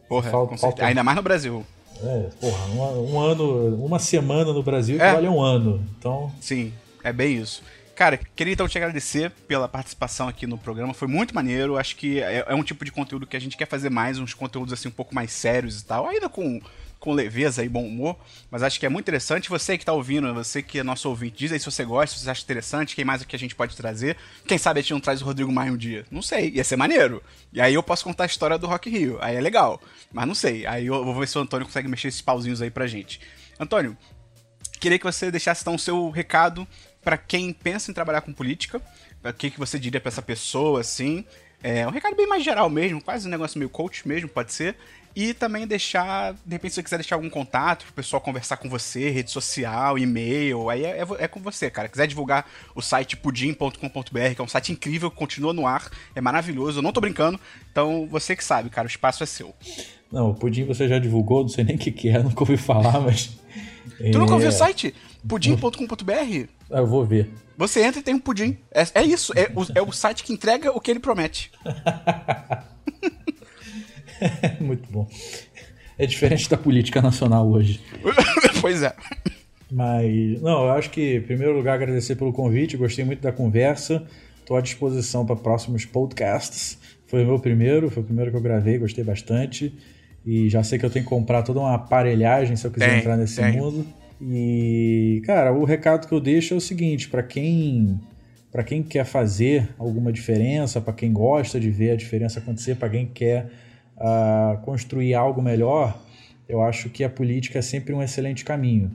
Porra, falta, falta... ainda mais no Brasil. É, porra, um, um, ano, uma semana no Brasil é. equivale a um ano. Então. Sim, é bem isso. Cara, queria então te agradecer pela participação aqui no programa. Foi muito maneiro. Acho que é, é um tipo de conteúdo que a gente quer fazer mais, uns conteúdos assim um pouco mais sérios e tal. Ainda com com leveza e bom humor, mas acho que é muito interessante. Você que está ouvindo, você que é nosso ouvinte, diz aí se você gosta, se você acha interessante, quem mais que a gente pode trazer. Quem sabe a gente não traz o Rodrigo Maia um dia? Não sei, ia ser maneiro. E aí eu posso contar a história do Rock Rio, aí é legal. Mas não sei, aí eu vou ver se o Antônio consegue mexer esses pauzinhos aí pra gente. Antônio, queria que você deixasse então o seu recado para quem pensa em trabalhar com política, o que, que você diria para essa pessoa, assim. É um recado bem mais geral mesmo, quase um negócio meio coach mesmo, pode ser. E também deixar, de repente, se você quiser deixar algum contato pro pessoal conversar com você, rede social, e-mail, aí é, é, é com você, cara. Quiser divulgar o site pudim.com.br, que é um site incrível, continua no ar, é maravilhoso, eu não tô brincando. Então, você que sabe, cara, o espaço é seu. Não, o Pudim você já divulgou, não sei nem o que, que é, nunca ouvi falar, mas. Tu nunca ouviu o site? pudim.com.br? Ah, eu vou ver. Você entra e tem um pudim. É, é isso, é o, é o site que entrega o que ele promete. Muito bom. É diferente da política nacional hoje. pois é. Mas, não, eu acho que, em primeiro lugar, agradecer pelo convite, gostei muito da conversa. Estou à disposição para próximos podcasts. Foi o meu primeiro, foi o primeiro que eu gravei, gostei bastante. E já sei que eu tenho que comprar toda uma aparelhagem se eu quiser tem, entrar nesse tem. mundo. E, cara, o recado que eu deixo é o seguinte: para quem para quem quer fazer alguma diferença, para quem gosta de ver a diferença acontecer, para quem quer uh, construir algo melhor, eu acho que a política é sempre um excelente caminho.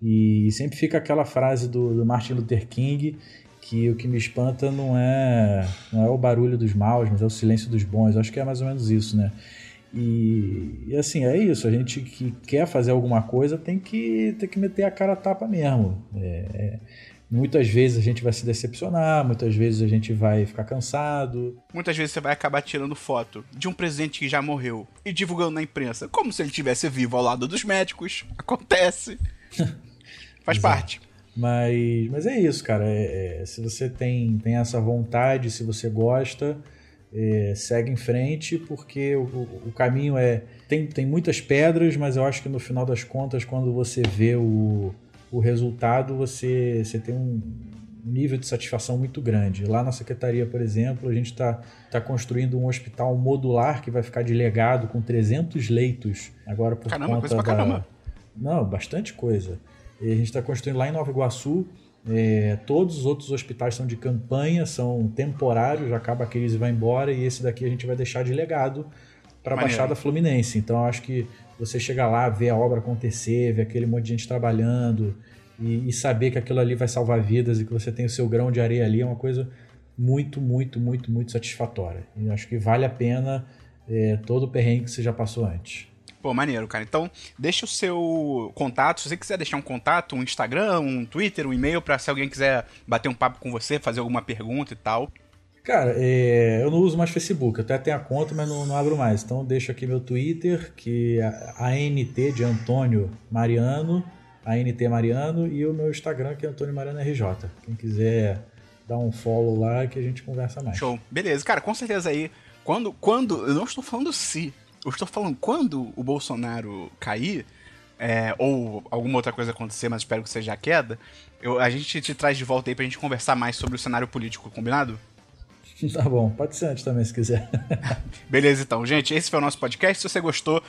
E sempre fica aquela frase do, do Martin Luther King que o que me espanta não é não é o barulho dos maus, mas é o silêncio dos bons. Eu acho que é mais ou menos isso, né? E, e, assim, é isso. A gente que quer fazer alguma coisa tem que, tem que meter a cara a tapa mesmo. É, é, Muitas vezes a gente vai se decepcionar, muitas vezes a gente vai ficar cansado. Muitas vezes você vai acabar tirando foto de um presidente que já morreu e divulgando na imprensa, como se ele estivesse vivo ao lado dos médicos. Acontece. Faz parte. Mas, mas é isso, cara. É, é, se você tem, tem essa vontade, se você gosta, é, segue em frente, porque o, o, caminho é. Tem, tem muitas pedras, mas eu acho que no final das contas, quando você vê o o resultado você, você tem um nível de satisfação muito grande. Lá na secretaria, por exemplo, a gente está tá construindo um hospital modular que vai ficar de legado com 300 leitos agora por caramba, conta coisa pra da... caramba. Não, bastante coisa. E a gente está construindo lá em Nova Iguaçu. É, todos os outros hospitais são de campanha, são temporários, acaba a crise e vai embora, e esse daqui a gente vai deixar de legado para a Baixada Fluminense. Então acho que você chegar lá, ver a obra acontecer, ver aquele monte de gente trabalhando e, e, saber que aquilo ali vai salvar vidas e que você tem o seu grão de areia ali é uma coisa muito, muito, muito, muito satisfatória. E acho que vale a pena é, todo o perrengue que você já passou antes. Pô, maneiro, cara. Então, deixa o seu contato. Se você quiser deixar um contato, um Instagram, um Twitter, um e-mail, para se alguém quiser bater um papo com você, fazer alguma pergunta e tal. Cara, é, eu não uso mais Facebook, eu até tenho a conta, mas não, não abro mais. Então deixo aqui meu Twitter, que é ANT de Antônio Mariano, ANT Mariano, e o meu Instagram, que é Antônio Mariano RJ. Quem quiser dar um follow lá que a gente conversa mais. Show. Beleza, cara, com certeza aí. Quando, quando, eu não estou falando se, eu estou falando quando o Bolsonaro cair, é, ou alguma outra coisa acontecer, mas espero que seja a queda, eu, a gente te traz de volta aí pra gente conversar mais sobre o cenário político, combinado? Tá bom, pode ser antes também se quiser. Beleza, então, gente, esse foi o nosso podcast. Se você gostou,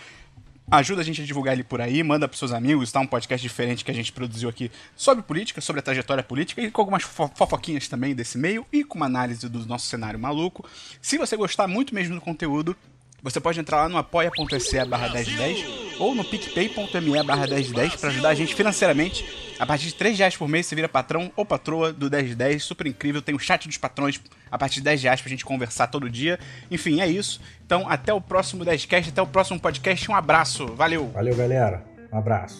ajuda a gente a divulgar ele por aí, manda pros seus amigos, tá? Um podcast diferente que a gente produziu aqui sobre política, sobre a trajetória política e com algumas fofoquinhas também desse meio e com uma análise do nosso cenário maluco. Se você gostar muito mesmo do conteúdo, você pode entrar lá no apoia.se barra 1010 ou no picpay.me barra 1010 para ajudar a gente financeiramente. A partir de 3 reais por mês você vira patrão ou patroa do 1010, super incrível. Tem o chat dos patrões a partir de 10 reais pra gente conversar todo dia. Enfim, é isso. Então, até o próximo 10cast, até o próximo podcast. Um abraço, valeu! Valeu, galera. Um abraço.